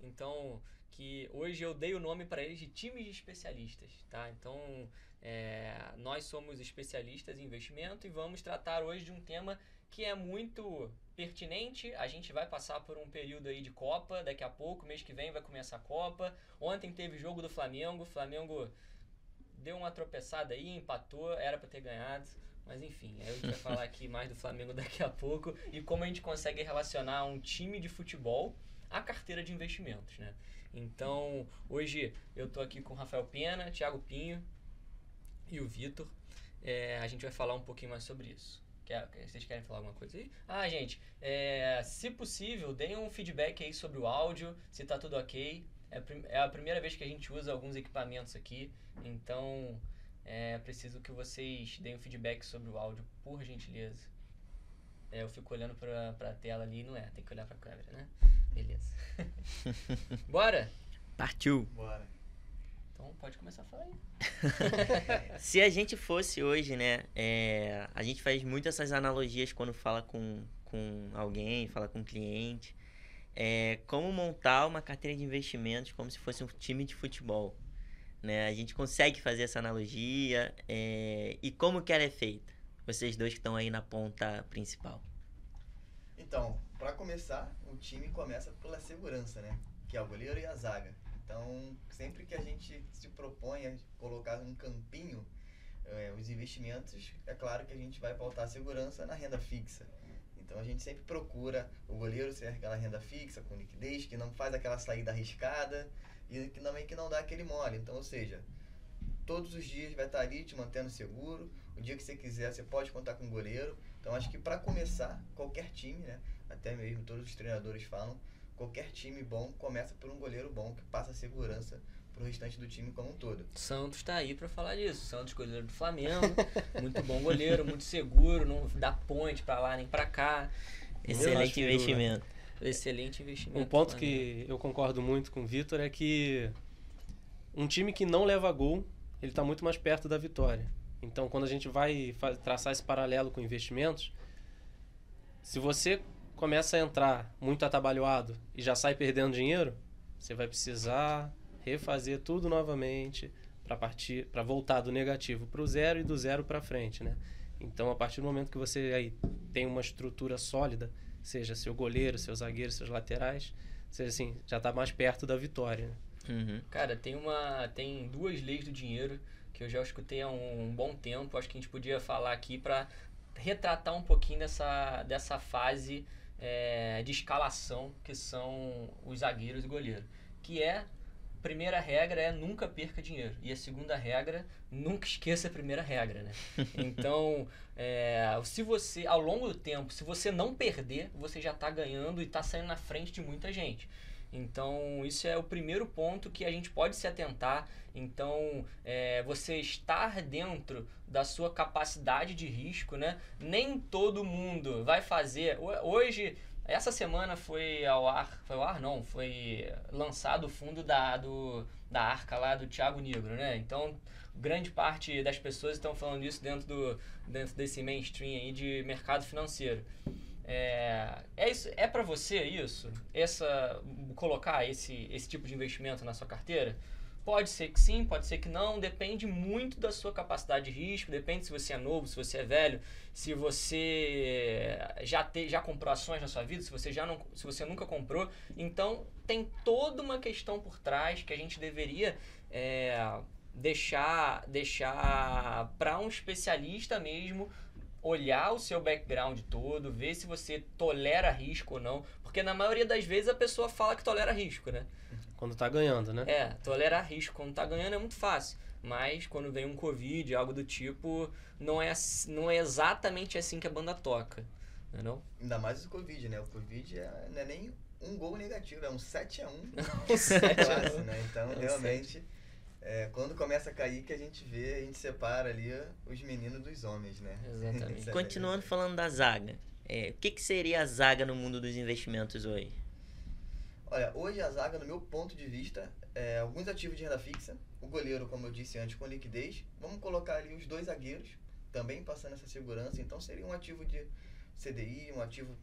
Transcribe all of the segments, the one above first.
Então, que hoje eu dei o nome para eles de times de especialistas, tá? Então, é, nós somos especialistas em investimento e vamos tratar hoje de um tema que é muito pertinente. A gente vai passar por um período aí de Copa daqui a pouco, mês que vem vai começar a Copa. Ontem teve jogo do Flamengo, o Flamengo deu uma tropeçada aí, empatou, era para ter ganhado. Mas enfim, a gente vai falar aqui mais do Flamengo daqui a pouco e como a gente consegue relacionar um time de futebol à carteira de investimentos, né? Então, hoje eu tô aqui com o Rafael Pena, Thiago Pinho e o Vitor. É, a gente vai falar um pouquinho mais sobre isso. Quer, vocês querem falar alguma coisa aí? Ah, gente, é, se possível, deem um feedback aí sobre o áudio, se tá tudo ok. É, é a primeira vez que a gente usa alguns equipamentos aqui, então é preciso que vocês deem um feedback sobre o áudio, por gentileza. É, eu fico olhando pra, pra tela ali, não é, tem que olhar pra câmera, né? Beleza. Bora? Partiu. Bora. Então pode começar a falar aí. Se a gente fosse hoje, né? É, a gente faz muito essas analogias quando fala com, com alguém, fala com um cliente. É, como montar uma carteira de investimentos como se fosse um time de futebol. Né? A gente consegue fazer essa analogia é, e como que ela é feita? Vocês dois que estão aí na ponta principal. Então, para começar, o time começa pela segurança, né? Que é o goleiro e a zaga. Então, sempre que a gente se propõe a colocar um campinho é, os investimentos, é claro que a gente vai pautar a segurança na renda fixa. Então a gente sempre procura o goleiro ser aquela renda fixa, com liquidez, que não faz aquela saída arriscada e que também que não dá aquele mole. Então, ou seja, todos os dias vai estar ali te mantendo seguro. O dia que você quiser, você pode contar com o goleiro. Então acho que para começar, qualquer time, né? Até mesmo todos os treinadores falam, qualquer time bom começa por um goleiro bom que passa segurança pro restante do time como um todo. Santos tá aí para falar disso. Santos goleiro do Flamengo, muito bom goleiro, muito seguro, não dá ponte para lá nem para cá. Excelente investimento. Excelente investimento. Um ponto que eu concordo muito com o Vitor é que um time que não leva gol, ele está muito mais perto da vitória. Então, quando a gente vai traçar esse paralelo com investimentos, se você começa a entrar muito atabalhoado e já sai perdendo dinheiro, você vai precisar refazer tudo novamente para partir para voltar do negativo para o zero e do zero para frente, né? Então, a partir do momento que você aí tem uma estrutura sólida, seja seu goleiro, seu zagueiro, seus laterais, seja assim, já está mais perto da vitória. Né? Uhum. Cara, tem uma tem duas leis do dinheiro que eu já escutei há um, um bom tempo. Acho que a gente podia falar aqui para retratar um pouquinho dessa, dessa fase é, de escalação que são os zagueiros e goleiro, que é primeira regra é nunca perca dinheiro. E a segunda regra, nunca esqueça a primeira regra, né? Então, é, se você, ao longo do tempo, se você não perder, você já está ganhando e está saindo na frente de muita gente. Então, isso é o primeiro ponto que a gente pode se atentar. Então, é, você estar dentro da sua capacidade de risco, né? Nem todo mundo vai fazer. Hoje, essa semana foi ao ar, foi ao ar não, foi lançado o fundo da, do, da arca lá do Thiago Negro, né? Então, grande parte das pessoas estão falando isso dentro, do, dentro desse mainstream aí de mercado financeiro. É, é, isso, é para você isso? Essa, colocar esse, esse tipo de investimento na sua carteira? Pode ser que sim, pode ser que não, depende muito da sua capacidade de risco, depende se você é novo, se você é velho, se você já, te, já comprou ações na sua vida, se você, já não, se você nunca comprou. Então, tem toda uma questão por trás que a gente deveria é, deixar, deixar para um especialista mesmo olhar o seu background todo, ver se você tolera risco ou não, porque na maioria das vezes a pessoa fala que tolera risco, né? Quando tá ganhando, né? É, tolerar risco quando tá ganhando é muito fácil. Mas quando vem um Covid, algo do tipo, não é, não é exatamente assim que a banda toca. Não é não? Ainda mais o Covid, né? O Covid é, não é nem um gol negativo, é um 7x1. um 7 né? Então, é realmente, é, quando começa a cair, que a gente vê, a gente separa ali os meninos dos homens, né? Exatamente. Continuando falando da zaga. É, o que, que seria a zaga no mundo dos investimentos hoje? Olha, hoje a zaga, no meu ponto de vista, é alguns ativos de renda fixa. O goleiro, como eu disse antes, com liquidez. Vamos colocar ali os dois zagueiros, também passando essa segurança. Então seria um ativo de CDI, um ativo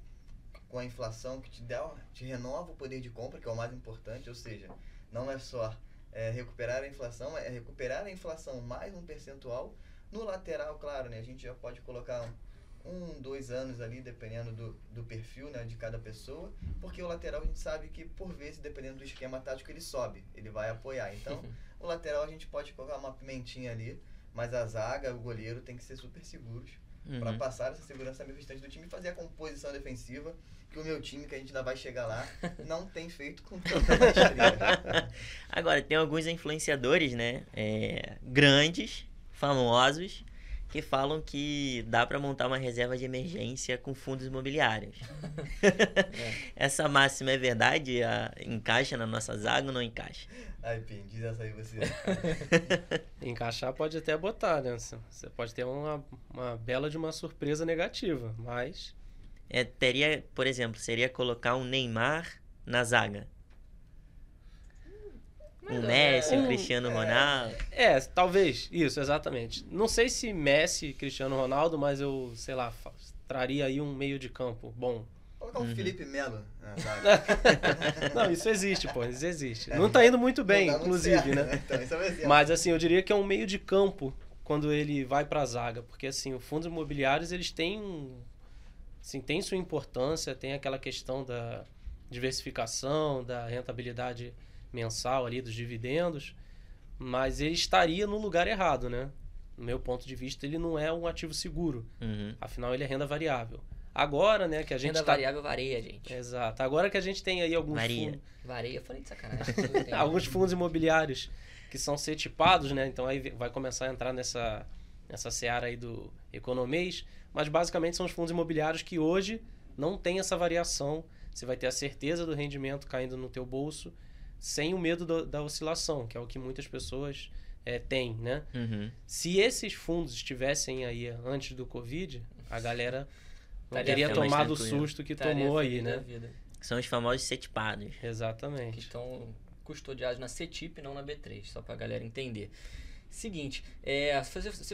com a inflação que te, dá, te renova o poder de compra, que é o mais importante, ou seja, não é só é, recuperar a inflação, é recuperar a inflação mais um percentual. No lateral, claro, né, a gente já pode colocar um, dois anos ali, dependendo do, do perfil né, de cada pessoa, porque o lateral a gente sabe que, por vezes, dependendo do esquema tático, ele sobe, ele vai apoiar. Então, o lateral a gente pode colocar uma pimentinha ali, mas a zaga, o goleiro tem que ser super seguros uhum. para passar essa segurança no restante do time e fazer a composição defensiva que o meu time, que a gente ainda vai chegar lá, não tem feito com tanta maestria. Agora, tem alguns influenciadores, né? É, grandes, famosos, que falam que dá para montar uma reserva de emergência com fundos imobiliários. é. Essa máxima é verdade? A, encaixa na nossa zaga ou não encaixa? Ai, Pim, diz essa aí você. Encaixar pode até botar, né? Você pode ter uma, uma bela de uma surpresa negativa, mas... É, teria, por exemplo, seria colocar um Neymar na zaga. Um Messi, um, um Cristiano Ronaldo. É, é, talvez, isso, exatamente. Não sei se Messi, Cristiano Ronaldo, mas eu, sei lá, traria aí um meio de campo bom. Colocar um uhum. Felipe Melo. não, isso existe, pô, isso existe. É, não tá indo muito bem, inclusive, né? então, isso é mas assim, eu diria que é um meio de campo quando ele vai pra zaga, porque assim, os fundos imobiliários, eles têm assim, tem sua importância, tem aquela questão da diversificação, da rentabilidade mensal ali dos dividendos, mas ele estaria no lugar errado, né? No meu ponto de vista, ele não é um ativo seguro. Uhum. Afinal, ele é renda variável. Agora, né, que a gente Renda tá... variável varia, gente. Exato. Agora que a gente tem aí alguns varia. fundos... Varia, falei de sacanagem. alguns fundos imobiliários que são ser tipados, né? Então aí vai começar a entrar nessa, nessa seara aí do economês. Mas basicamente são os fundos imobiliários que hoje não tem essa variação. Você vai ter a certeza do rendimento caindo no teu bolso sem o medo do, da oscilação, que é o que muitas pessoas é, têm, né? Uhum. Se esses fundos estivessem aí antes do Covid, a galera não teria tomado o susto que tomou aí, né? São os famosos CETIPados. Exatamente. Que estão custodiados na CETIP, não na B3, só para a galera entender. Seguinte, é,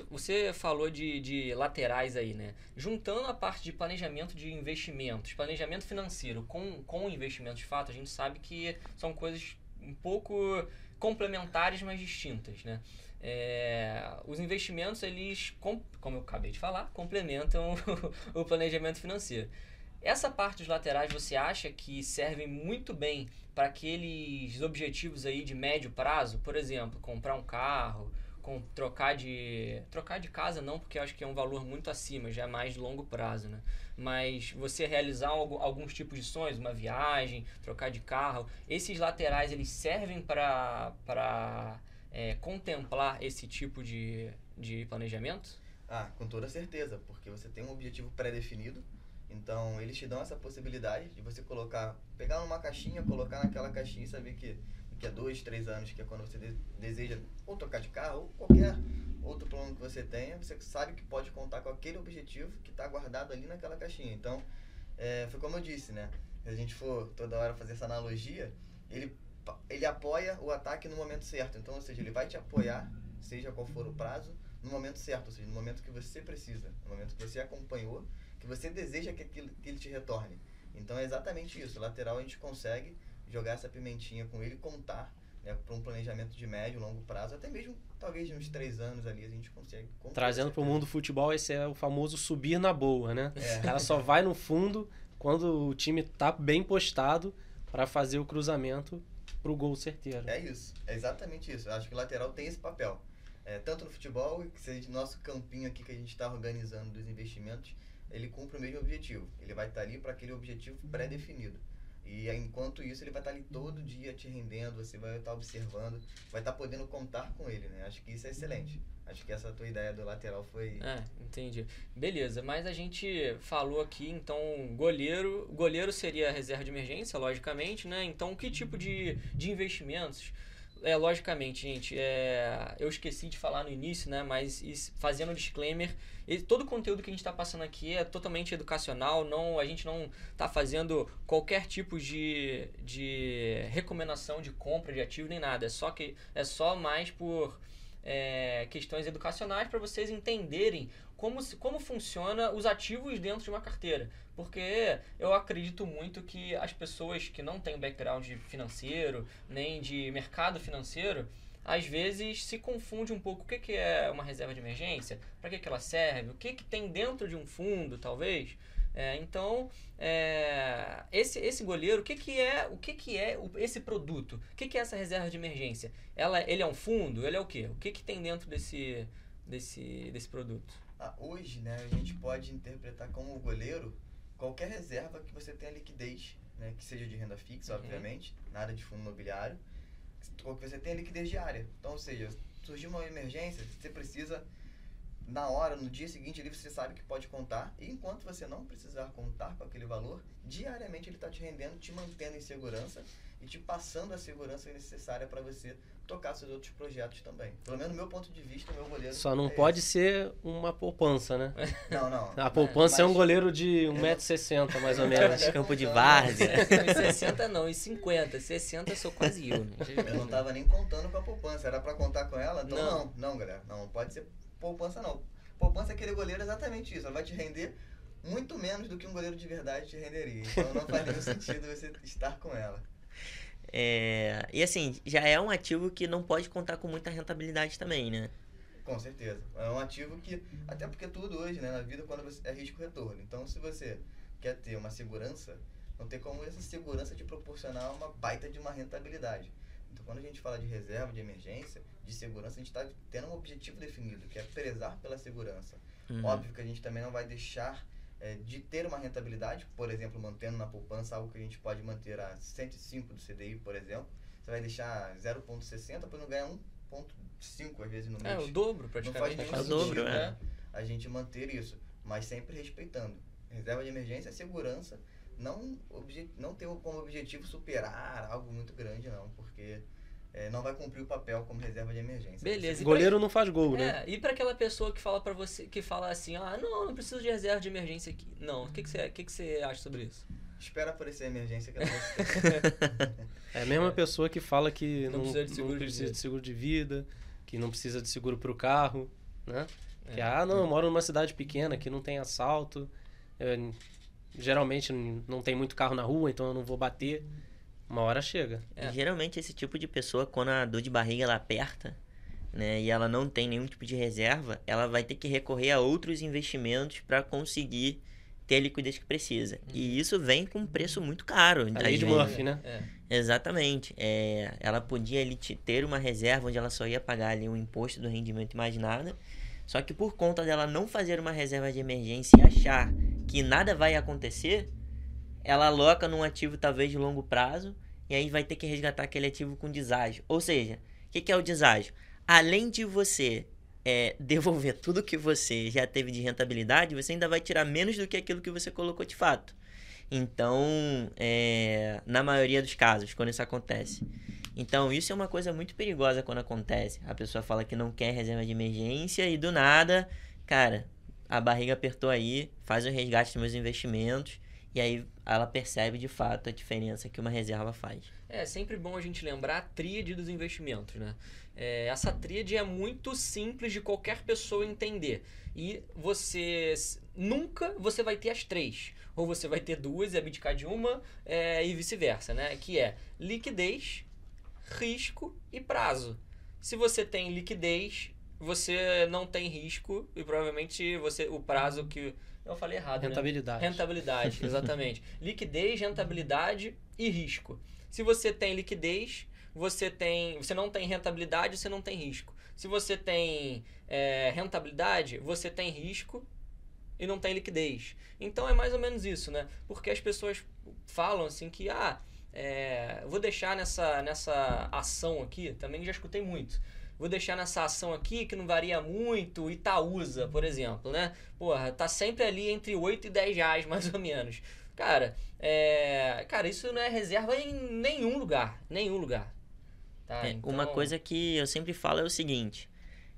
você falou de, de laterais aí, né? Juntando a parte de planejamento de investimentos, planejamento financeiro com, com investimento de fato, a gente sabe que são coisas um pouco complementares, mas distintas, né? É, os investimentos, eles, como eu acabei de falar, complementam o planejamento financeiro. Essa parte dos laterais você acha que servem muito bem para aqueles objetivos aí de médio prazo? Por exemplo, comprar um carro, com, trocar de trocar de casa não porque eu acho que é um valor muito acima já é mais de longo prazo né? Mas você realizar algo, alguns tipos de sonhos uma viagem trocar de carro esses laterais eles servem para para é, contemplar esse tipo de, de planejamento? Ah com toda certeza porque você tem um objetivo pré-definido então eles te dão essa possibilidade de você colocar pegar numa caixinha colocar naquela caixinha e saber que que é dois, três anos, que é quando você de, deseja ou trocar de carro, ou qualquer outro plano que você tenha, você sabe que pode contar com aquele objetivo que está guardado ali naquela caixinha. Então, é, foi como eu disse, né? Se a gente for toda hora fazer essa analogia, ele, ele apoia o ataque no momento certo. Então, ou seja, ele vai te apoiar, seja qual for o prazo, no momento certo, ou seja, no momento que você precisa, no momento que você acompanhou, que você deseja que, aquilo, que ele te retorne. Então, é exatamente isso. Lateral a gente consegue jogar essa pimentinha com ele, contar né, para um planejamento de médio, longo prazo, até mesmo talvez de uns três anos ali a gente consegue. Trazendo para o mundo do futebol, esse é o famoso subir na boa, né? É. O cara só vai no fundo quando o time tá bem postado para fazer o cruzamento para o gol certeiro. É isso, é exatamente isso. Eu acho que o lateral tem esse papel. É, tanto no futebol, que seja nosso campinho aqui que a gente está organizando dos investimentos, ele cumpre o mesmo objetivo. Ele vai estar tá ali para aquele objetivo pré-definido. E enquanto isso, ele vai estar ali todo dia te rendendo, você vai estar observando, vai estar podendo contar com ele, né? Acho que isso é excelente. Acho que essa tua ideia do lateral foi. É, entendi. Beleza, mas a gente falou aqui, então, goleiro. Goleiro seria reserva de emergência, logicamente, né? Então, que tipo de, de investimentos? É, logicamente, gente, é, eu esqueci de falar no início, né? Mas fazendo um disclaimer, todo o conteúdo que a gente está passando aqui é totalmente educacional, não, a gente não está fazendo qualquer tipo de, de recomendação de compra de ativo nem nada. É só, que, é só mais por é, questões educacionais para vocês entenderem como, como funciona os ativos dentro de uma carteira. Porque eu acredito muito que as pessoas que não têm background financeiro, nem de mercado financeiro, às vezes se confunde um pouco o que, que é uma reserva de emergência, para que, que ela serve, o que, que tem dentro de um fundo, talvez. É, então, é, esse, esse goleiro, o que, que é o que, que é esse produto? O que, que é essa reserva de emergência? Ela, ele é um fundo? Ele é o quê? O que, que tem dentro desse, desse, desse produto? Ah, hoje, né, a gente pode interpretar como goleiro qualquer reserva que você tenha liquidez, né, que seja de renda fixa, uhum. obviamente, nada de fundo imobiliário, que você tenha liquidez diária. Então, ou seja, surgiu uma emergência, você precisa na hora, no dia seguinte, ali você sabe que pode contar. E enquanto você não precisar contar com aquele valor, diariamente ele está te rendendo, te mantendo em segurança e te passando a segurança necessária para você tocar seus outros projetos também. Pelo menos do meu ponto de vista, o meu goleiro. Só não é pode esse. ser uma poupança, né? Não, não. A poupança é, mas... é um goleiro de 1,60m, mais ou menos. campo de várzea. Em 60 não, em 50. 60 sou quase eu. Né? Eu não tava nem contando com a poupança. Era para contar com ela? Então não. não, não, galera. Não pode ser poupança, não. Poupança é aquele goleiro exatamente isso. Ela vai te render muito menos do que um goleiro de verdade te renderia. Então não faz nenhum sentido você estar com ela. É, e assim, já é um ativo que não pode contar com muita rentabilidade também, né? Com certeza. É um ativo que, até porque tudo hoje, né, na vida, quando você, é risco-retorno. Então, se você quer ter uma segurança, não tem como essa segurança te proporcionar uma baita de uma rentabilidade. Quando a gente fala de reserva, de emergência, de segurança, a gente está tendo um objetivo definido, que é prezar pela segurança. Uhum. Óbvio que a gente também não vai deixar é, de ter uma rentabilidade, por exemplo, mantendo na poupança algo que a gente pode manter a 105 do CDI, por exemplo, você vai deixar 0,60 para não ganhar 1,5 às vezes no mês. É, o dobro praticamente. Não faz nenhum é sentido, né? A gente manter isso, mas sempre respeitando. Reserva de emergência é segurança, não, não ter como objetivo superar algo muito grande, não, porque é, não vai cumprir o papel como reserva de emergência. Beleza. O goleiro pra... não faz gol, né? É, e para aquela pessoa que fala para você, que fala assim, ah, não, não preciso de reserva de emergência aqui. Não, o que, que, você, que, que você acha sobre isso? Espera aparecer a emergência que eu É a mesma pessoa que fala que não, não precisa, de seguro, precisa de, de, seguro de vida, que não precisa de seguro para o carro, né? É. Que, ah, não, eu moro numa cidade pequena que não tem assalto, eu, geralmente não tem muito carro na rua, então eu não vou bater. Uma hora chega. É. Geralmente esse tipo de pessoa, quando a dor de barriga ela aperta, né, e ela não tem nenhum tipo de reserva, ela vai ter que recorrer a outros investimentos para conseguir ter a liquidez que precisa. Uhum. E isso vem com um preço muito caro. A lei de Murphy, né? É. Exatamente. É, ela podia ali, ter uma reserva onde ela só ia pagar ali um imposto do rendimento mais nada. Só que por conta dela não fazer uma reserva de emergência e achar que nada vai acontecer, ela aloca num ativo talvez de longo prazo e aí vai ter que resgatar aquele ativo com deságio. Ou seja, o que, que, é o deságio? Além de você é, devolver tudo que você já teve de rentabilidade, você ainda vai tirar menos do que aquilo que você colocou de fato. Então, é, na maioria dos casos, quando isso acontece. Então, isso é uma coisa muito perigosa quando acontece. A pessoa fala que não quer reserva de emergência e do nada, cara, a barriga apertou aí, faz o resgate dos meus investimentos e aí ela percebe de fato a diferença que uma reserva faz. É sempre bom a gente lembrar a tríade dos investimentos, né? É, essa tríade é muito simples de qualquer pessoa entender. E você nunca você vai ter as três. Ou você vai ter duas e abdicar de uma é, e vice-versa, né? Que é liquidez, risco e prazo. Se você tem liquidez, você não tem risco e provavelmente você o prazo que eu falei errado. Rentabilidade. Né? Rentabilidade, exatamente. liquidez, rentabilidade e risco. Se você tem liquidez, você tem. Você não tem rentabilidade, você não tem risco. Se você tem é, rentabilidade, você tem risco e não tem liquidez. Então é mais ou menos isso, né? Porque as pessoas falam assim que, ah, é, vou deixar nessa, nessa ação aqui, também já escutei muito vou deixar nessa ação aqui que não varia muito, Itaúsa, por exemplo, né? Porra, tá sempre ali entre 8 e 10 reais, mais ou menos. Cara, é... Cara, isso não é reserva em nenhum lugar. Nenhum lugar. Tá? É, então... Uma coisa que eu sempre falo é o seguinte.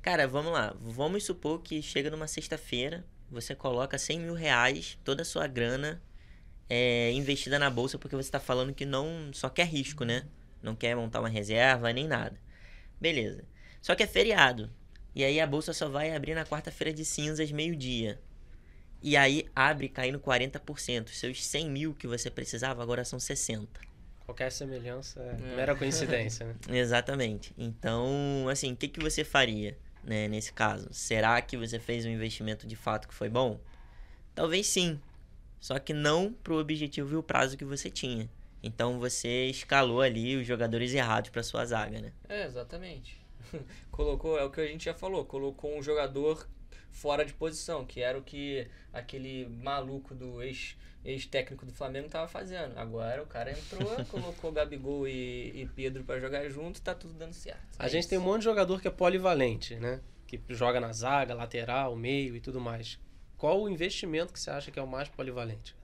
Cara, vamos lá. Vamos supor que chega numa sexta-feira, você coloca 100 mil reais, toda a sua grana é, investida na bolsa, porque você está falando que não só quer risco, né? Não quer montar uma reserva nem nada. Beleza. Só que é feriado. E aí a bolsa só vai abrir na quarta-feira de cinzas, meio-dia. E aí abre caindo 40%. Seus 100 mil que você precisava agora são 60. Qualquer semelhança é mera coincidência, né? Exatamente. Então, assim, o que, que você faria né, nesse caso? Será que você fez um investimento de fato que foi bom? Talvez sim. Só que não pro objetivo e o prazo que você tinha. Então você escalou ali os jogadores errados para sua zaga, né? É, exatamente. colocou, é o que a gente já falou, colocou um jogador fora de posição, que era o que aquele maluco do ex ex-técnico do Flamengo estava fazendo. Agora o cara entrou, colocou Gabigol e, e Pedro para jogar junto, tá tudo dando certo. A é gente isso. tem um monte de jogador que é polivalente, né? Que joga na zaga, lateral, meio e tudo mais. Qual o investimento que você acha que é o mais polivalente?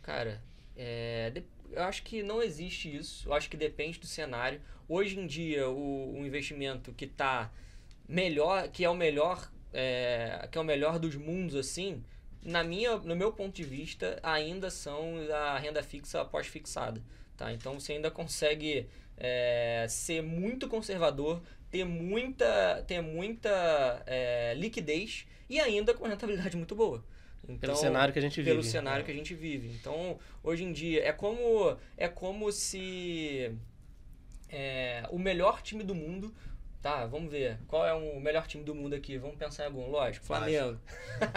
Cara, é, eu acho que não existe isso. Eu acho que depende do cenário. Hoje em dia, o, o investimento que tá melhor, que é o melhor, é, que é o melhor dos mundos, assim, na minha, no meu ponto de vista, ainda são a renda fixa pós-fixada. Tá? Então você ainda consegue é, ser muito conservador, ter muita, ter muita é, liquidez e ainda com rentabilidade muito boa. Então, pelo cenário que a gente vive. Pelo cenário é. que a gente vive. Então, hoje em dia, é como, é como se é, o melhor time do mundo Tá, vamos ver. Qual é o melhor time do mundo aqui? Vamos pensar em algum. Lógico, Flamengo.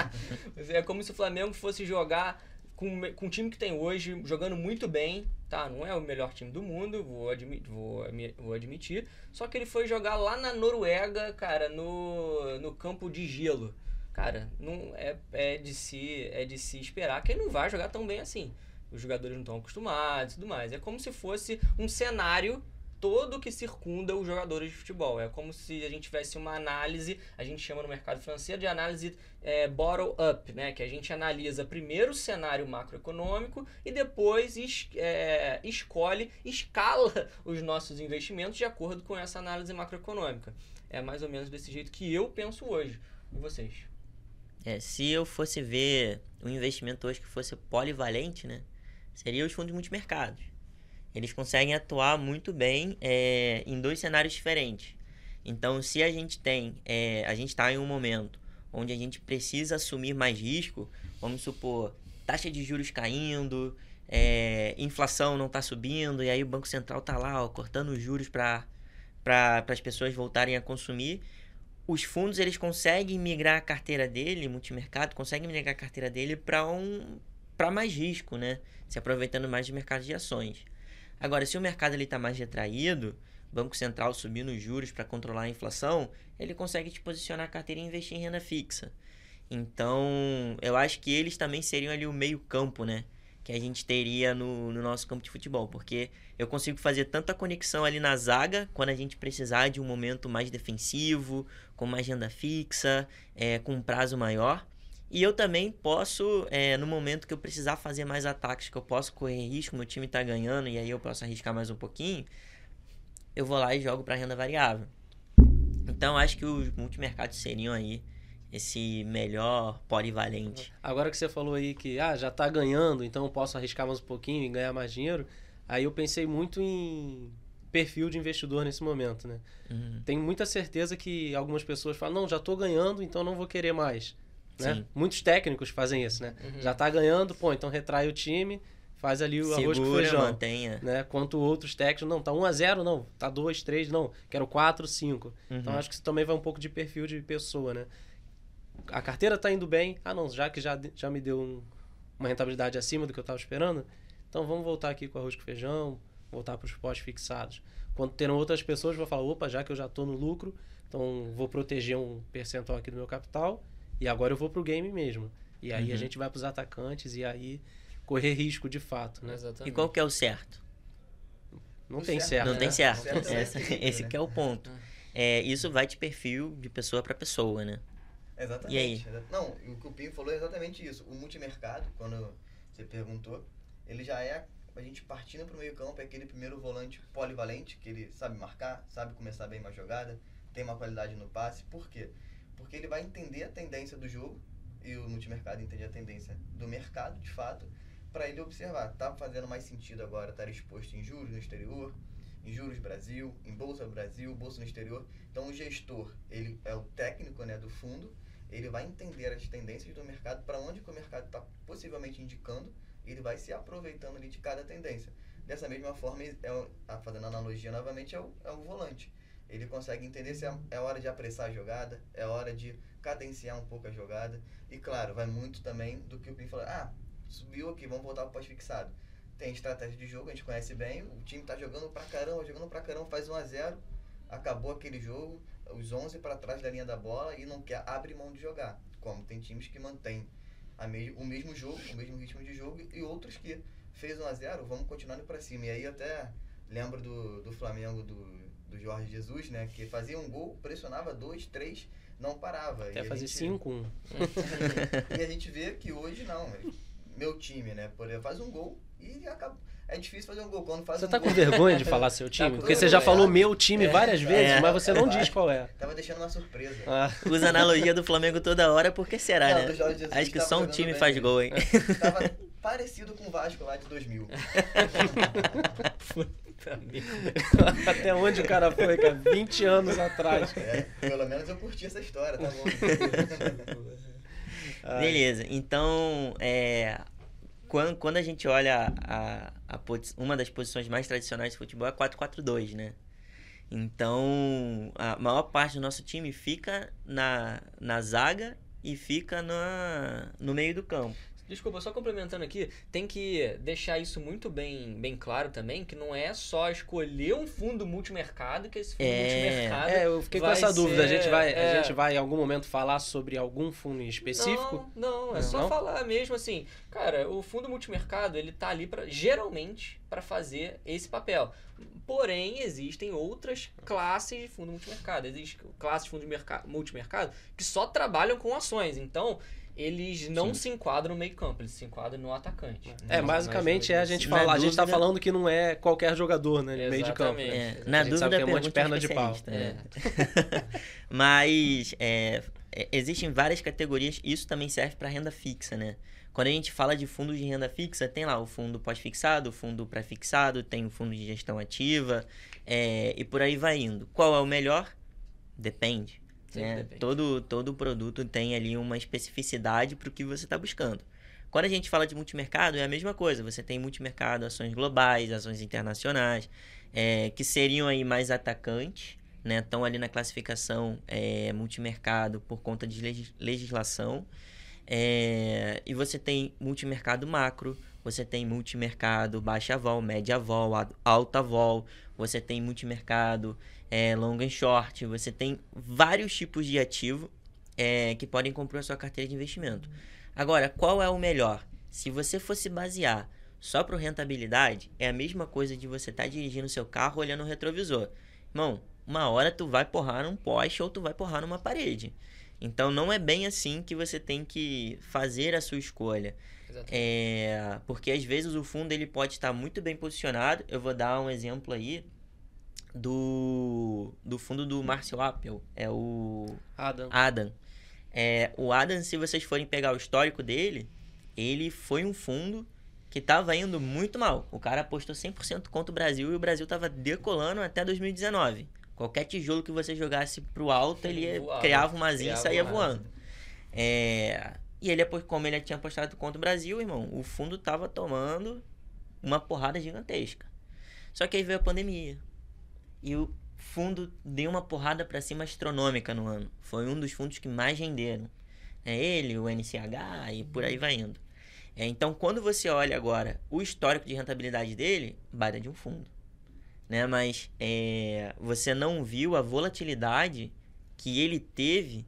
é como se o Flamengo fosse jogar com, com o time que tem hoje, jogando muito bem. Tá, não é o melhor time do mundo, vou, admi vou, vou admitir. Só que ele foi jogar lá na Noruega, cara, no, no campo de gelo. Cara, não é, é, de se, é de se esperar que ele não vai jogar tão bem assim. Os jogadores não estão acostumados e tudo mais. É como se fosse um cenário todo que circunda os jogadores de futebol. É como se a gente tivesse uma análise, a gente chama no mercado financeiro de análise é, bottom-up, né? que a gente analisa primeiro o cenário macroeconômico e depois es, é, escolhe, escala os nossos investimentos de acordo com essa análise macroeconômica. É mais ou menos desse jeito que eu penso hoje. E vocês? É, se eu fosse ver um investimento hoje que fosse polivalente, né? Seria os fundos multimercados eles conseguem atuar muito bem é, em dois cenários diferentes. Então, se a gente tem, é, a gente está em um momento onde a gente precisa assumir mais risco, vamos supor, taxa de juros caindo, é, inflação não está subindo, e aí o Banco Central está lá ó, cortando os juros para as pessoas voltarem a consumir. Os fundos eles conseguem migrar a carteira dele, multimercado, conseguem migrar a carteira dele para um, mais risco, né? Se aproveitando mais de mercado de ações. Agora, se o mercado está mais retraído, Banco Central subindo os juros para controlar a inflação, ele consegue te posicionar a carteira e investir em renda fixa. Então, eu acho que eles também seriam ali o meio campo, né? Que a gente teria no, no nosso campo de futebol. Porque eu consigo fazer tanta conexão ali na zaga, quando a gente precisar de um momento mais defensivo, com mais renda fixa, é, com um prazo maior. E eu também posso, é, no momento que eu precisar fazer mais ataques, que eu posso correr risco, meu time tá ganhando e aí eu posso arriscar mais um pouquinho, eu vou lá e jogo para renda variável. Então acho que os multimercados seriam aí esse melhor polivalente. Agora que você falou aí que ah, já tá ganhando, então eu posso arriscar mais um pouquinho e ganhar mais dinheiro, aí eu pensei muito em perfil de investidor nesse momento, né? Uhum. Tenho muita certeza que algumas pessoas falam, não, já tô ganhando, então não vou querer mais. Né? Muitos técnicos fazem isso, né? Uhum. Já tá ganhando, pô, então retrai o time, faz ali o Segura, arroz com feijão. mantenha. Né? Quanto outros técnicos, não, tá 1 a 0 não, tá 2, 3, não, quero 4, 5. Uhum. Então acho que isso também vai um pouco de perfil de pessoa, né? A carteira tá indo bem, ah não, já que já, já me deu um, uma rentabilidade acima do que eu estava esperando, então vamos voltar aqui com arroz com feijão, voltar para os postos fixados. Quando terão outras pessoas, vou falar, opa, já que eu já estou no lucro, então vou proteger um percentual aqui do meu capital e agora eu vou pro game mesmo. E aí uhum. a gente vai pros atacantes e aí correr risco de fato, né? Exatamente. E qual que é o certo? Não o tem certo. certo. Não né? tem certo. certo é Essa, esse né? que é o ponto. É, isso vai de perfil de pessoa para pessoa, né? Exatamente. Não, o que o Pinho falou é exatamente isso. O multimercado, quando você perguntou, ele já é a gente partindo para o meio campo, é aquele primeiro volante polivalente, que ele sabe marcar, sabe começar bem uma jogada, tem uma qualidade no passe. Por quê? Porque ele vai entender a tendência do jogo, e o multimercado entende a tendência do mercado, de fato, para ele observar, tá fazendo mais sentido agora estar exposto em juros no exterior, em Juros Brasil, em Bolsa Brasil, Bolsa no exterior. Então o gestor, ele é o técnico né, do fundo, ele vai entender as tendências do mercado, para onde que o mercado está possivelmente indicando, ele vai se aproveitando ali de cada tendência. Dessa mesma forma, é, fazendo analogia novamente, é o, é o volante. Ele consegue entender se é, é hora de apressar a jogada, é hora de cadenciar um pouco a jogada. E claro, vai muito também do que o Pim falou. Ah, subiu aqui, vamos voltar para o pós-fixado. Tem estratégia de jogo, a gente conhece bem. O time tá jogando pra caramba, jogando pra caramba, faz 1 a 0 acabou aquele jogo, os 11 para trás da linha da bola e não quer abrir mão de jogar. Como tem times que mantêm a me o mesmo jogo, o mesmo ritmo de jogo e outros que fez 1 a 0 vamos continuar indo para cima. E aí até lembro do, do Flamengo do, do Jorge Jesus, né? Que fazia um gol, pressionava dois, três, não parava. Até fazer 5 1 E a gente vê que hoje não. Meu time, né? Por faz um gol e acaba é difícil fazer um gol quando faz Você um tá gol. com vergonha de falar seu time? Porque você já falou meu time é, várias vezes, é, mas você não diz qual é. Tava deixando uma surpresa. Ah. Usa analogia do Flamengo toda hora, por que será, não, né? Acho que só um time bem. faz gol, hein? Tava parecido com o Vasco lá de 2000. Até onde o cara foi, cara? 20 anos atrás. É, pelo menos eu curti essa história, tá bom? Beleza, então, é, quando, quando a gente olha a, a, uma das posições mais tradicionais de futebol é 4-4-2, né? Então, a maior parte do nosso time fica na, na zaga e fica na, no meio do campo. Desculpa, só complementando aqui, tem que deixar isso muito bem, bem claro também, que não é só escolher um fundo multimercado, que esse fundo é... multimercado. É, eu fiquei com essa ser... dúvida. A gente, vai, é... a gente vai em algum momento falar sobre algum fundo em específico? Não, não, é só não? falar mesmo assim. Cara, o fundo multimercado, ele tá ali para geralmente para fazer esse papel. Porém, existem outras classes de fundo multimercado. Existem classes de fundo de multimercado que só trabalham com ações. Então, eles não Sim. se enquadram no meio campo, eles se enquadram no atacante. É, basicamente é a gente falar, a gente tá falando que não é qualquer jogador, né, no meio de campo. É, na dúvida, sabe que é um monte de perna de pau. É. Mas é, é, existem várias categorias, isso também serve para renda fixa, né? Quando a gente fala de fundos de renda fixa, tem lá o fundo pós-fixado, o fundo pré-fixado, tem o fundo de gestão ativa, é, e por aí vai indo. Qual é o melhor? Depende. Né? Todo, todo produto tem ali uma especificidade para o que você está buscando. Quando a gente fala de multimercado, é a mesma coisa. Você tem multimercado, ações globais, ações internacionais, é, que seriam aí mais atacantes, né? Estão ali na classificação é, multimercado por conta de legislação. É, e você tem multimercado macro, você tem multimercado baixa vol, média vol, alta vol, você tem multimercado é, long and short, você tem vários tipos de ativo é, que podem comprar a sua carteira de investimento. Agora, qual é o melhor? Se você fosse basear só para rentabilidade, é a mesma coisa de você estar tá dirigindo seu carro olhando o retrovisor. Irmão, uma hora tu vai porrar num poste ou tu vai porrar numa parede. Então não é bem assim que você tem que fazer a sua escolha. É, porque às vezes o fundo ele pode estar muito bem posicionado. Eu vou dar um exemplo aí do, do fundo do Marcel Apple, é o Adam. Adam. É, o Adam, se vocês forem pegar o histórico dele, ele foi um fundo que estava indo muito mal. O cara apostou 100% contra o Brasil e o Brasil estava decolando até 2019. Qualquer tijolo que você jogasse pro alto, ele ia, criava uma asinha e saía voando. É, e ele, como ele tinha apostado contra o Brasil, irmão, o fundo tava tomando uma porrada gigantesca. Só que aí veio a pandemia. E o fundo deu uma porrada para cima astronômica no ano. Foi um dos fundos que mais renderam. É ele, o NCH e por aí vai indo. É, então, quando você olha agora o histórico de rentabilidade dele, baita de um fundo. Né? Mas é, você não viu a volatilidade que ele teve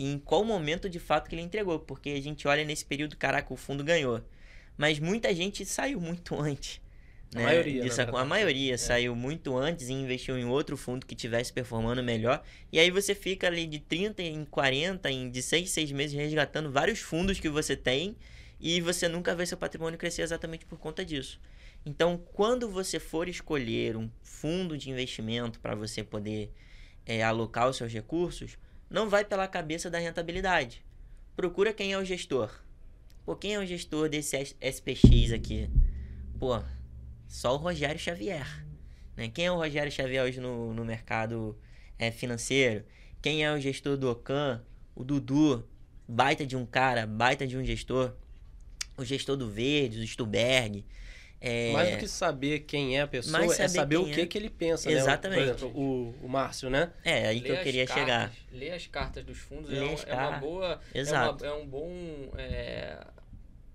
e em qual momento de fato que ele entregou. Porque a gente olha nesse período, caraca, o fundo ganhou. Mas muita gente saiu muito antes. Né? A maioria. Disso, a maioria é. saiu muito antes e investiu em outro fundo que tivesse performando melhor. E aí você fica ali de 30 em 40, em de 6 em 6 meses resgatando vários fundos que você tem e você nunca vê seu patrimônio crescer exatamente por conta disso. Então, quando você for escolher um fundo de investimento para você poder é, alocar os seus recursos, não vai pela cabeça da rentabilidade. Procura quem é o gestor. Pô, quem é o gestor desse SPX aqui? Pô, só o Rogério Xavier. Né? Quem é o Rogério Xavier hoje no, no mercado é, financeiro? Quem é o gestor do Ocan? O Dudu, baita de um cara, baita de um gestor. O gestor do Verde, o Stuberg. É... Mais do que saber quem é a pessoa, Mais é saber saber o que, é. que ele pensa, Exatamente. né? Por exemplo, o, o Márcio, né? É, aí que Ler eu queria cartas- chegar. Ler as cartas dos fundos é, um- as é uma boa. Exato. É, uma- é um bom é,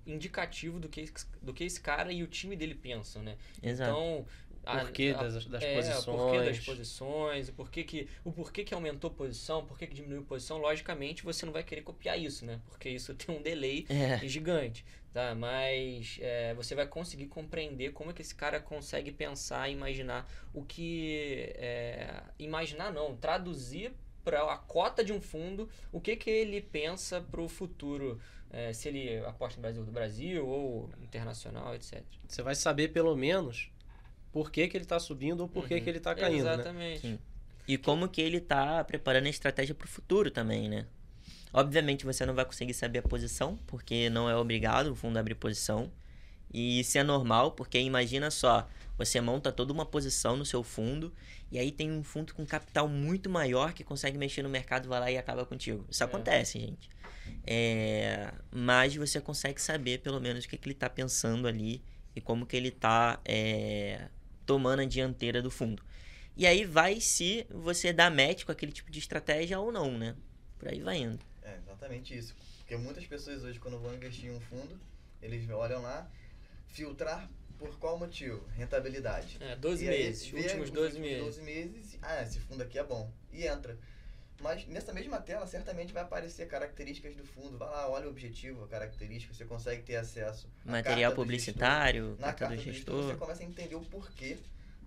indicativo do que, esse- do que esse cara e o time dele pensam, né? Exato. Então. a- Porquê a- das, das é, posições. o porquê das posições, o porquê que, o porquê que aumentou posição, o porquê que diminuiu posição, logicamente você não vai querer copiar isso, né? Porque isso tem um delay É, gigante, tá? Mas é, você vai conseguir compreender como é que esse cara consegue pensar e imaginar o que... é, imaginar não, traduzir para a cota de um fundo o que, que ele pensa para o futuro, é, se ele aposta no Brasil do Brasil ou internacional, etc. Você vai saber pelo menos por que, que ele tá subindo ou por que, Uhum. que ele tá caindo, né? Exatamente. Sim. E como que ele tá preparando a estratégia pro futuro também, né? Obviamente você não vai conseguir saber a posição, porque não é obrigado o fundo abrir posição. E isso é normal, porque imagina só, você monta toda uma posição no seu fundo, e aí tem um fundo com capital muito maior que consegue mexer no mercado, vai lá e acaba contigo. Isso É. acontece, gente. É, mas você consegue saber pelo menos o que, que ele está pensando ali e como que ele está tomando a dianteira do fundo. E aí vai se você dá match com aquele tipo de estratégia ou não, né? Por aí vai indo. É, exatamente isso. Porque muitas pessoas hoje, quando vão investir em um fundo, eles olham lá, filtrar por qual motivo? Rentabilidade. É, 12 E aí, meses, vê últimos os 12 últimos meses. 12 meses, ah, esse fundo aqui é bom. E entra. Mas nessa mesma tela, certamente vai aparecer características do fundo. Vai lá, olha o objetivo, a característica, você consegue ter acesso. Material carta do publicitário, gestor. Na carta do do gestor, você começa a entender o porquê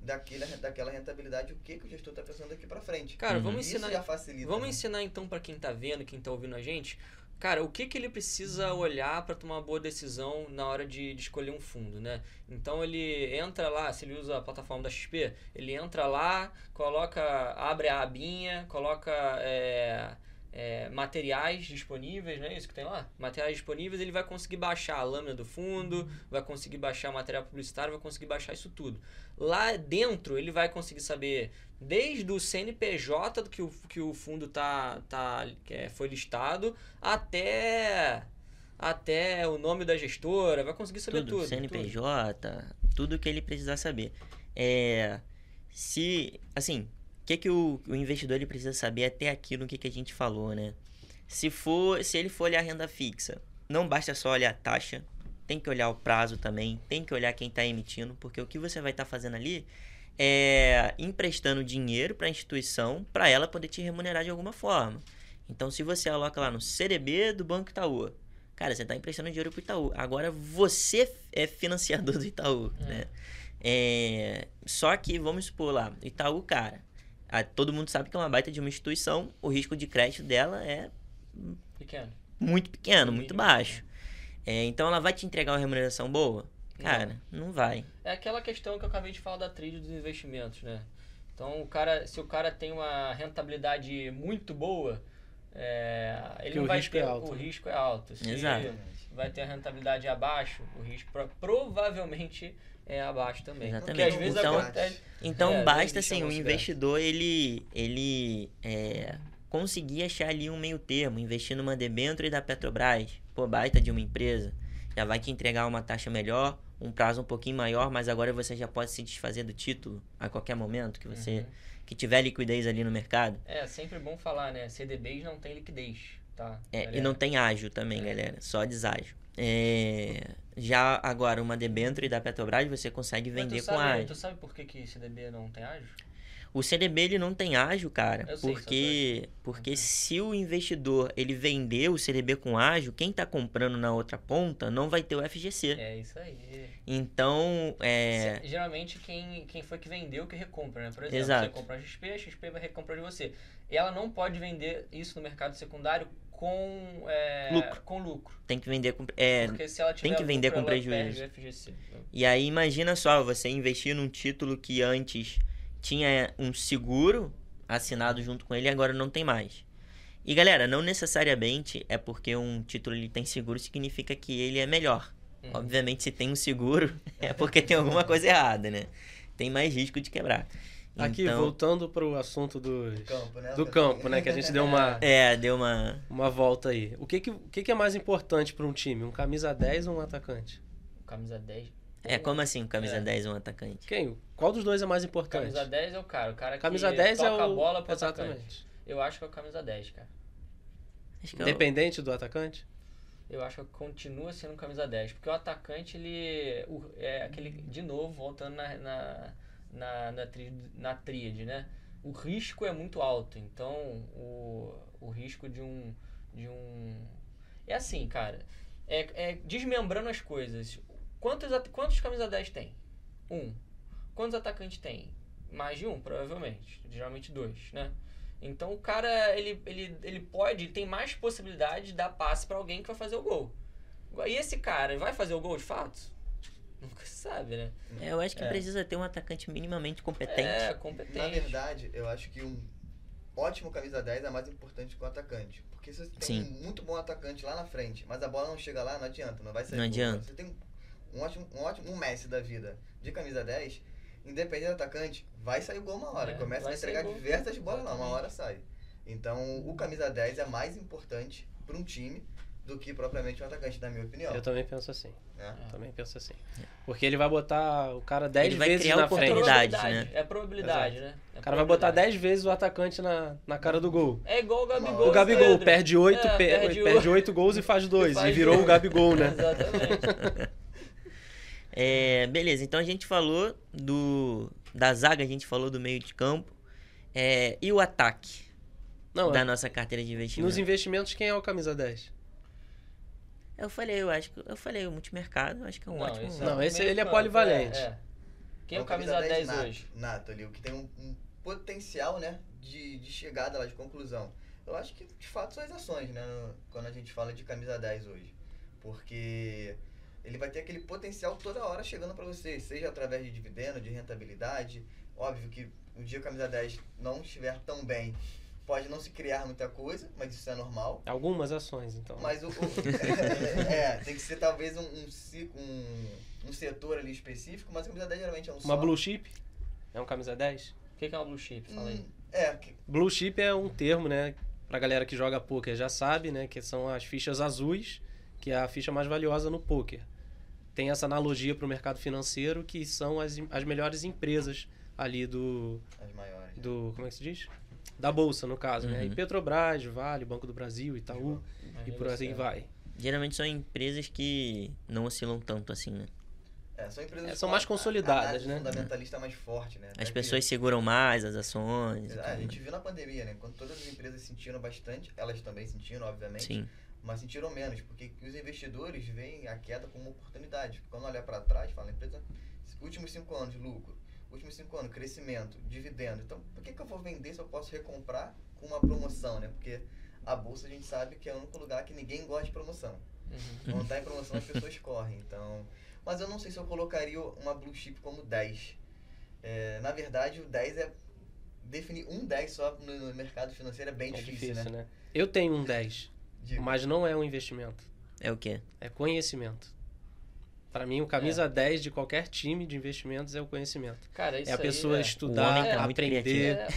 daquele, daquela rentabilidade, o que, que o gestor está pensando daqui para frente. Cara, Uhum. vamos Isso ensinar, já facilita. vamos né? ensinar então para quem tá vendo, quem tá ouvindo a gente, cara, o que que ele precisa olhar para tomar uma boa decisão na hora de, de escolher um fundo, né? Então ele entra lá, se ele usa a plataforma da XP, ele entra lá, coloca, abre a abinha, coloca é, é, materiais disponíveis, né? Isso que tem lá? Materiais disponíveis, ele vai conseguir baixar a lâmina do fundo, vai conseguir baixar material publicitário, vai conseguir baixar isso tudo. Lá dentro ele vai conseguir saber desde o CNPJ do que o, que o fundo tá, tá, é, foi listado até até o nome da gestora, vai conseguir saber tudo, tudo. tudo. CNPJ, tudo que ele precisar saber. É, se, assim, que, que o, o investidor ele precisa saber até aqui no que, que a gente falou, né? Se for, se ele for olhar renda fixa, não basta só olhar a taxa, tem que olhar o prazo também, tem que olhar quem está emitindo, porque o que você vai estar fazendo ali é emprestando dinheiro para a instituição para ela poder te remunerar de alguma forma. Então, se você aloca lá no CDB do Banco Itaú, cara, você está emprestando dinheiro para o Itaú. Agora você é financiador do Itaú, É. né? É, só que, vamos supor lá, Itaú, cara, a- todo mundo sabe que é uma baita de uma instituição, o risco de crédito dela é Pequeno. muito pequeno, No muito baixo. É, então ela vai te entregar uma remuneração boa? Cara, não vai. É aquela questão que eu acabei de falar da trilha dos investimentos, né? Então, o cara, se o cara tem uma rentabilidade muito boa, é, ele Porque não o vai risco ter, é alto, o né? risco é alto. Se Exato. vai ter a rentabilidade abaixo, o risco pro- provavelmente é abaixo também. Exatamente. Porque às vezes Então- acontece. Então É, basta assim, o investidor ele ele é, conseguir achar ali um meio termo, investir numa debênture da Petrobras, pô, baita de uma empresa, já vai te entregar uma taxa melhor, um prazo um pouquinho maior, mas agora você já pode se desfazer do título a qualquer momento que você Uhum. que tiver liquidez ali no mercado. É sempre bom falar, né? CDBs não tem liquidez, tá? É, e não tem ágil também, galera. Só deságio. É, já agora, uma debênture da Petrobras você consegue Mas tu vender com sabe- ágil. Tu sabe por que, que CDB não tem ágio? O CDB ele não tem ágil, cara, Eu sei, porque porque Uhum. se o investidor ele vender o CDB com ágil, quem tá comprando na outra ponta não vai ter o FGC. É isso aí. Então, é, Se- Geralmente quem, quem foi que vendeu que recompra, né? Por exemplo, Exato. você compra a XP, a XP vai recomprar de você. E ela não pode vender isso no mercado secundário com é, Lucro. Com lucro. tem que vender com é, Porque se ela tiver tem que vender lucro, com prejuízo. FGC. E aí imagina só, você investir num título que antes tinha um seguro assinado junto com ele e agora não tem mais. E galera, não necessariamente é porque um título ele tem seguro significa que ele é melhor. Uhum. Obviamente se tem um seguro é porque tem alguma coisa errada, né? tem mais risco de quebrar. Aqui, Então, voltando pro assunto dos, Campo, né? do campo, né? Que a gente deu uma, É, deu uma. uma volta aí. O que, que, o que, que é mais importante para um time? Um camisa 10 ou um atacante? Camisa 10. É, como assim, camisa É. 10 um atacante? Quem? Qual dos dois é mais importante? Camisa 10 é o cara, o cara Camisa que 10 é toca o. a bola pro atacante. Exatamente. Eu acho que é o camisa 10, cara. Acho que é o- Independente do atacante? Eu acho que continua sendo camisa 10. Porque o atacante, ele. o- é aquele. De novo, voltando na, na, na, na, tri, na tríade, né? O risco é muito alto. Então, o, o risco de um. De um. É assim, cara. É, é desmembrando as coisas. Quantos, quantos camisa 10 tem? Um. Quantos atacantes tem? Mais de um, provavelmente. Geralmente dois, né? Então o cara, ele, ele, ele pode, ele tem mais possibilidade de dar passe pra alguém que vai fazer o gol. E esse cara vai fazer o gol de fato? Nunca se sabe, né? É, eu acho que É. precisa ter um atacante minimamente competente. É, competente. Na verdade, eu acho que um ótimo camisa 10 é mais importante que o atacante. Porque se você tem Sim. um muito bom atacante lá na frente, mas a bola não chega lá, não adianta, não vai sair Não gol. adianta. Você tem um ótimo, um ótimo um Messi da vida de camisa 10, independente do atacante, vai sair gol uma hora. É, Começa a entregar gol. diversas bolas lá, uma hora sai. Então, o camisa 10 é mais importante para um time do que propriamente um atacante, na minha opinião. Eu também penso assim. né? Também penso assim. Porque ele vai botar o cara 10 Ele vai vezes criar na oportunidade. frente. Probabilidade, É probabilidade, né? É O cara vai botar probabilidade. 10 vezes o atacante na, na cara do gol. É igual o Gabigol. O Gabigol Pedro. perde 8, É, perde, perde 8 gols e faz 2. E, virou dois. o Gabigol, né? Exatamente. É, beleza, então a gente falou do da zaga, a gente falou do meio de campo. É, e o ataque Não, da nossa carteira de investimento? nos investimentos, quem é o camisa 10? Eu falei, eu acho que eu falei o multimercado, acho que é um Não, ótimo. esse Não, o esse ele é campo, polivalente. é, é. Quem é um o camisa 10 nato, hoje? Nato ali, o que tem um, um potencial, né, de, de chegada lá, de conclusão. Eu acho que, de fato, são as ações, né, quando a gente fala de camisa 10 hoje. Porque ele vai ter aquele potencial toda hora chegando para você, seja através de dividendo, de rentabilidade. Óbvio que o dia a camisa 10 não estiver tão bem, pode não se criar muita coisa, mas isso é normal. Algumas ações, então. Mas o. o- é, tem que ser talvez um, um, um, um setor ali específico, mas a camisa 10 geralmente é um Uma só. blue chip? É um camisa 10? O que que é uma blue chip? Fala aí. Hum, é, que- Blue chip é um termo, né? Pra galera que joga poker já sabe, né? Que são as fichas azuis, que é a ficha mais valiosa no poker. Tem essa analogia pro mercado financeiro, que são as, as melhores empresas ali do, as maiores. né? do. Como é que se diz? Da Bolsa, no caso, né? E Uhum. Petrobras, Vale, Banco do Brasil, Itaú e por aí vai. Geralmente são empresas que não oscilam tanto assim, né? É, são empresas É, são mais a- a consolidadas, né? fundamentalista mais forte, né? As pessoas seguram mais as ações. É, a gente viu na pandemia, né? Quando todas as empresas sentiram bastante, elas também sentiram, obviamente, Sim. mas sentiram menos, porque os investidores veem a queda como uma oportunidade. Quando olha para trás, fala, empresa, últimos cinco anos, lucro, últimos cinco anos, crescimento, dividendo. Então, por que, que eu vou vender se eu posso recomprar com uma promoção, né? Porque a bolsa a gente sabe que é o único lugar que ninguém gosta de promoção. Uhum. Quando tá em promoção, as pessoas correm. Então, mas eu não sei se eu colocaria uma blue chip como 10. É, na verdade, o 10 é definir um 10 só no, no mercado financeiro é bem É difícil, difícil, né? né? Eu tenho um 10, Digo, mas não é um investimento. É o quê? É conhecimento. Pra mim, o camisa 10 de qualquer time de investimentos é o conhecimento. Cara, isso é a aí pessoa é- estudar, tá aprender. É,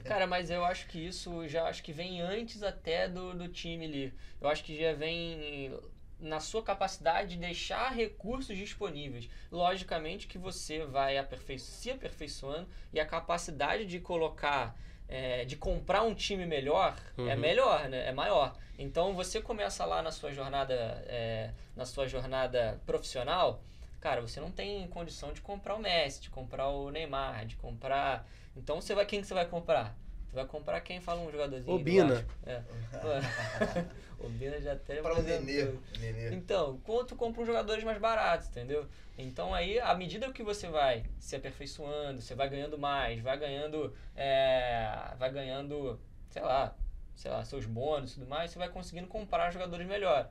cara, mas eu acho que isso já acho que vem antes até do, do time ali. Eu acho que já vem na sua capacidade de deixar recursos disponíveis. Logicamente que você vai aperfei se aperfeiçoando e a capacidade de colocar, é, de comprar um time melhor é Uhum. melhor, né? É maior. Então você começa lá na sua jornada, é, na sua jornada profissional, cara, você não tem condição de comprar o Messi, de comprar o Neymar, de comprar. Então você vai quem que você vai comprar? Você vai comprar quem fala um jogadorzinho? do Obina. É. o Bina já até para o Nenê. Nenê. Então, quanto compra uns jogadores mais baratos, entendeu? Então aí, à medida que você vai se aperfeiçoando, você vai ganhando mais, vai ganhando, é, vai ganhando, sei lá, sei lá, seus bônus e tudo mais, você vai conseguindo comprar jogadores melhor,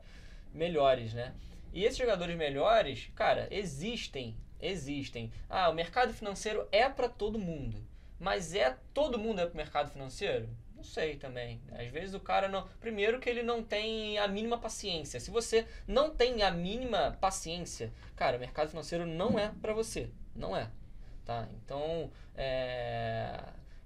melhores, né? E esses jogadores melhores, cara, existem, existem. Ah, o mercado financeiro é para todo mundo, mas é todo mundo é pro mercado financeiro? Não sei também. Às vezes o cara não. Primeiro que ele não tem a mínima paciência. Se você não tem a mínima paciência, cara, o mercado financeiro não é pra você. Não é. tá? Então, é,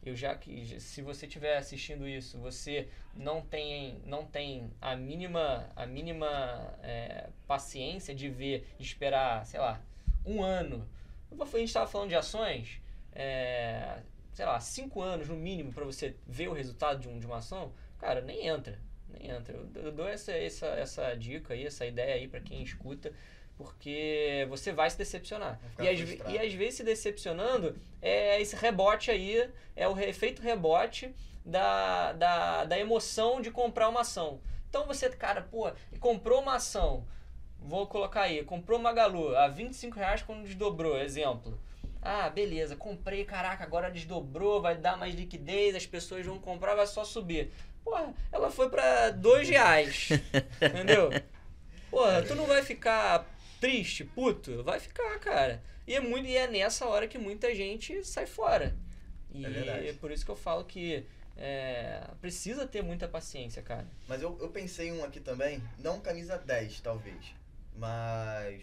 eu já que se você estiver assistindo isso, você não tem não tem a mínima a mínima é, paciência de ver, esperar, sei lá, um ano. A gente estava falando de ações, é, sei lá, cinco anos no mínimo para você ver o resultado de, um, de uma ação, cara, nem entra, nem entra. Eu, eu dou essa, essa, essa dica aí, essa ideia aí para quem escuta porque você vai se decepcionar. E às, e às, vezes se decepcionando é esse rebote aí, é o efeito rebote da, da, da emoção de comprar uma ação. Então você, cara, pô, comprou uma ação, vou colocar aí, comprou uma Galu a 25 reais quando desdobrou, exemplo. Ah, beleza, comprei, caraca, agora desdobrou, vai dar mais liquidez, as pessoas vão comprar, vai só subir. Porra, ela foi para 2 reais, entendeu? Porra, tu não vai ficar triste, puto, vai ficar, cara. E é, muito, e é nessa hora que muita gente sai fora. E é, é por isso que eu falo que é, precisa ter muita paciência, cara. Mas eu, eu pensei um aqui também, não camisa 10, talvez. Mas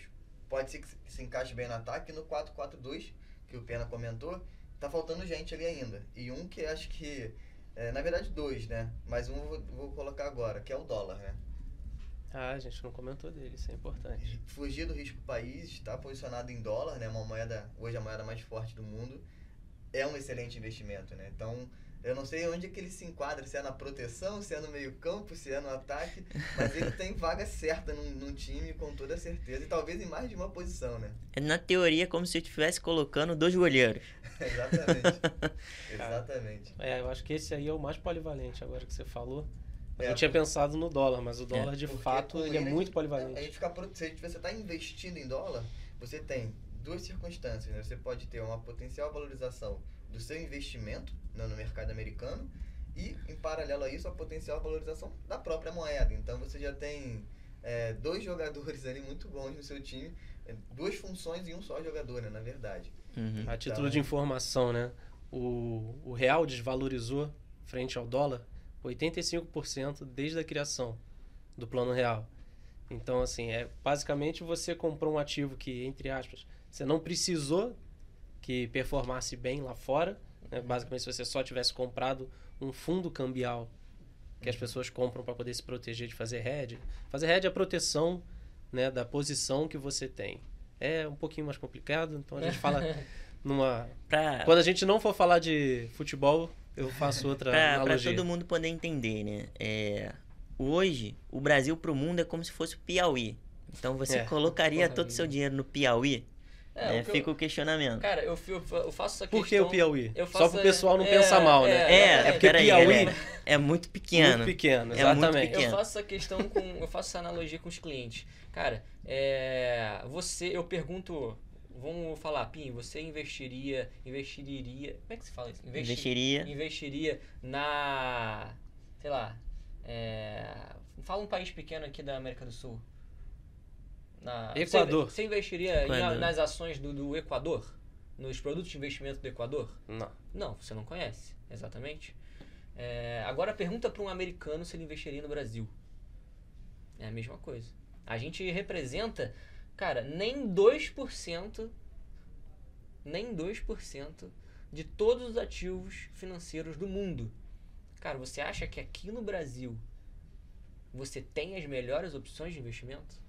pode ser que se encaixe bem no ataque. No 4-4-2, que o Pena comentou, tá faltando gente ali ainda. E um que acho que. É, na verdade, dois, né? Mas um vou, vou colocar agora, que é o dólar, né? Ah, a gente não comentou dele, isso é importante. Fugir do risco país, está posicionado em dólar, né? Uma moeda, hoje a moeda mais forte do mundo, é um excelente investimento, né? Então, eu não sei onde é que ele se enquadra, se é na proteção, se é no meio campo, se é no ataque, mas ele tem vaga certa num, num, time com toda certeza, e talvez em mais de uma posição, né? É na teoria como se eu estivesse colocando dois goleiros. Exatamente. Exatamente. É, eu acho que esse aí é o mais polivalente agora que você falou. Eu é, tinha pensado no dólar, mas o dólar, é. de fato, ele, ele é muito polivalente. A gente fica, se você está investindo em dólar, você tem duas circunstâncias. Né? Você pode ter uma potencial valorização do seu investimento no, no mercado americano e, em paralelo a isso, a potencial valorização da própria moeda. Então, você já tem é, dois jogadores ali muito bons no seu time, é, duas funções em um só jogador, né, na verdade. Uhum. A título então, de informação, né? O, o real desvalorizou frente ao dólar 85% desde a criação do plano real. Então, assim, é basicamente você comprou um ativo que, entre aspas, você não precisou que performasse bem lá fora. Né? Uhum. Basicamente, se você só tivesse comprado um fundo cambial que as uhum. pessoas compram para poder se proteger de fazer hedge. Fazer hedge é a proteção né, da posição que você tem. É um pouquinho mais complicado, então a gente fala numa. Pra... Quando a gente não for falar de futebol, eu faço outra pra, analogia. Para todo mundo poder entender, né? É, hoje, o Brasil para o mundo é como se fosse o Piauí. Então você é. colocaria Porra, todo o seu dinheiro no Piauí? É, é, fica eu, o questionamento. Cara, eu, eu faço essa questão... Por que o Piauí? Só para o pessoal não é, pensar mal, né? É, é, é porque Piauí é, é, muito pequeno. Muito pequeno, exatamente. É muito pequeno. Eu faço essa questão com... Eu faço essa analogia com os clientes. Cara, é, você... Eu pergunto vamos falar, Pim, você investiria, investiria, como é que se fala isso? Investi, investiria. Investiria na, sei lá, é, fala um país pequeno aqui da América do Sul. Na, Equador. Você, você investiria Em, nas ações do, do Equador? Nos produtos de investimento do Equador? Não. Não, você não conhece, exatamente. É, agora pergunta para um americano se ele investiria no Brasil. É a mesma coisa. A gente representa Cara, nem 2%, nem 2% de todos os ativos financeiros do mundo. Cara, você acha que aqui no Brasil você tem as melhores opções de investimento?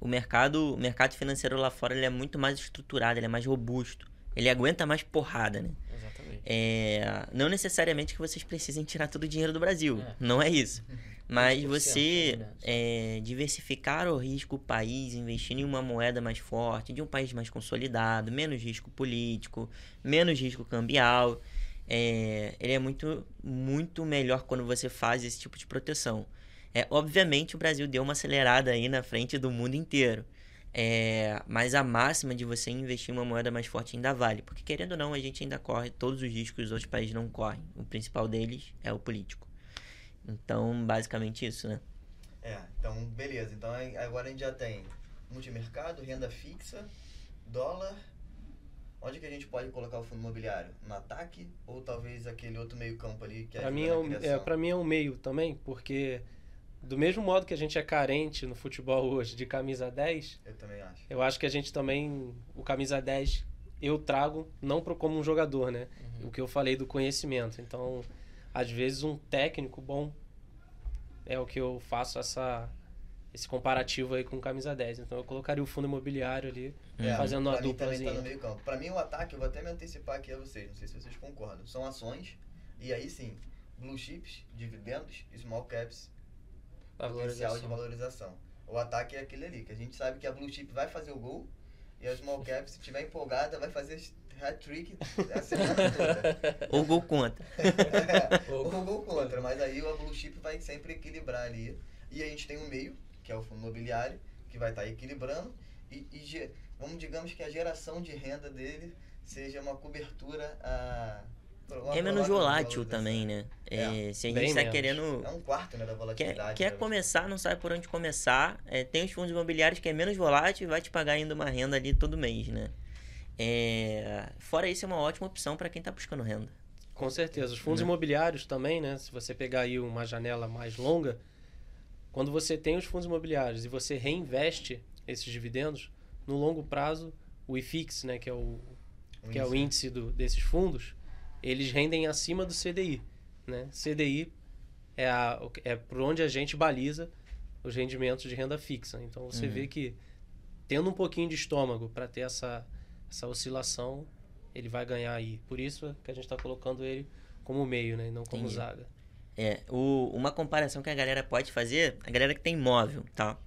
O mercado, o mercado financeiro lá fora ele é muito mais estruturado, ele é mais robusto. Ele aguenta mais porrada, né? Exatamente. É, não necessariamente que vocês precisem tirar todo o dinheiro do Brasil. É. Não é isso. Mas você é, diversificar o risco do país, investir em uma moeda mais forte, de um país mais consolidado, menos risco político, menos risco cambial, é, ele é muito, muito melhor quando você faz esse tipo de proteção. É, obviamente o Brasil deu uma acelerada aí na frente do mundo inteiro. É, mas a máxima de você investir em uma moeda mais forte ainda vale. Porque querendo ou não, a gente ainda corre todos os riscos que os outros países não correm. O principal deles é o político. Então, basicamente isso, né? É, então, beleza. Então, agora a gente já tem multimercado, renda fixa, dólar. Onde que a gente pode colocar o fundo imobiliário? No ataque ou talvez aquele outro meio campo ali que para mim é, é para mim é um meio também, porque do mesmo modo que a gente é carente no futebol hoje de camisa 10, eu também acho. Eu acho que a gente também o camisa 10 eu trago não pro, como um jogador, né? O que eu falei do conhecimento. Então, às vezes um técnico bom é o que eu faço essa esse comparativo aí com camisa 10. Então eu colocaria o fundo imobiliário ali, É, fazendo uma também tá no meio campo. Pra mim, o ataque, eu vou até me antecipar aqui a vocês, não sei se vocês concordam. São ações, e aí sim, blue chips, dividendos, small caps, potencial de valorização. O ataque é aquele ali, que a gente sabe que a blue chip vai fazer o gol, e a small cap, se tiver empolgada, vai fazer hat-trick a semana toda. Ou gol contra. É, ou gol contra, mas aí o blue chip vai sempre equilibrar ali. E a gente tem um meio, que é o fundo imobiliário, que vai estar equilibrando. E, e ge- vamos digamos que a geração de renda dele seja uma cobertura a. É menos volátil também, né? É, se a gente tá menos. querendo. É um quarto né, da Quer, volatilidade. quer né? começar, não sabe por onde começar. É, tem os fundos imobiliários que é menos volátil e vai te pagar ainda uma renda ali todo mês, né? É, fora isso, é uma ótima opção para quem tá buscando renda. Com certeza. Os fundos Né? imobiliários também, né? Se você pegar aí uma janela mais longa, quando você tem os fundos imobiliários e você reinveste esses dividendos, no longo prazo, o IFIX, né, que é o, que é o índice do, desses fundos, eles rendem acima do CDI. Né? CDI é, a, é por onde a gente baliza os rendimentos de renda fixa. Então você Uhum. vê que tendo um pouquinho de estômago para ter essa, essa oscilação, ele vai ganhar aí. Por isso que a gente está colocando ele como meio, né? e não como Entendi. zaga. É, o- uma comparação que a galera pode fazer, a galera que tem imóvel, tá?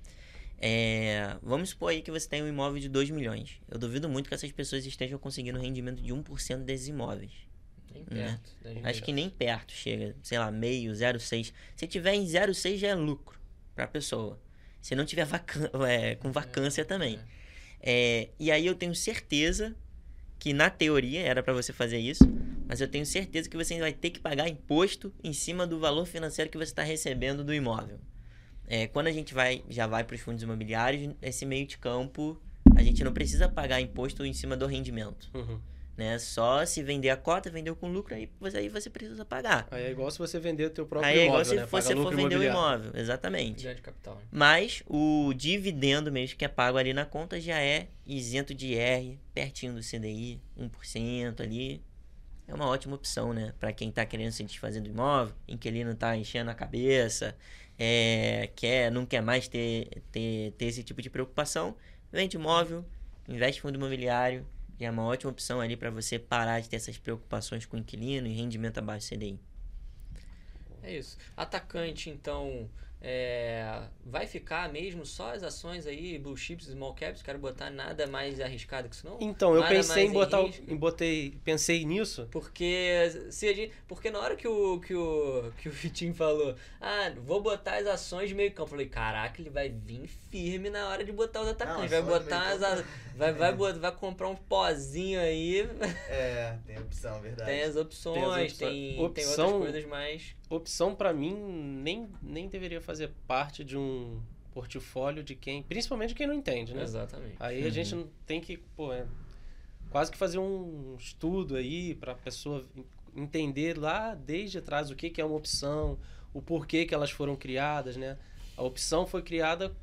É, vamos supor aí que você tem um imóvel de 2 milhões. Eu duvido muito que essas pessoas estejam conseguindo um rendimento de 1% desses imóveis. Nem Né? perto. gente. Acho que nem perto chega, sei lá, meio, 0,6. Se tiver em 0,6 já é lucro pra pessoa. Se não tiver vacan é, com vacância também. É, e aí eu tenho certeza que na teoria era pra você fazer isso, mas eu tenho certeza que você vai ter que pagar imposto em cima do valor financeiro que você está recebendo do imóvel. É, quando a gente vai já vai para os fundos imobiliários, esse meio de campo a gente não precisa pagar imposto em cima do rendimento, Uhum. Né? Só se vender a cota, vendeu com lucro, aí você, aí você precisa pagar. Aí é igual se você vender o teu próprio Aí é igual imóvel, se né? Você for vender o imóvel, exatamente. Grande capital. né? Mas o dividendo mesmo que é pago ali na conta já é isento de IR, pertinho do CDI, 1% ali. É uma ótima opção, né? Para quem tá querendo se desfazer do imóvel, inquilino tá enchendo a cabeça, é, quer, não quer mais ter, ter, ter esse tipo de preocupação. Vende imóvel, investe em fundo imobiliário, já é uma ótima opção ali para você parar de ter essas preocupações com inquilino e rendimento abaixo do CDI. É isso. Atacante, então, é, vai ficar mesmo só as ações aí, blue chips, small caps? Quero botar nada mais arriscado que isso, não? Então, eu Nada pensei em mais botar, em botei, pensei nisso. Porque se a gente, porque na hora que o que o que o Vitinho falou, ah, vou botar as ações de meio campo, eu falei, caraca, ele vai vir firme na hora de botar os atacantes, vai ações de botar as, a- vai vai vai comprar um pozinho aí, É, tem opção, verdade. tem as opções, Tem as opções. tem tem Opção- outras coisas mais Opção pra mim nem, nem deveria fazer parte de um portfólio de quem, principalmente quem não entende, né? exatamente. Aí a gente não tem que, pô, é, quase que fazer um estudo aí pra pessoa entender lá desde trás o que, que é uma opção, o porquê que elas foram criadas, né? A opção foi criada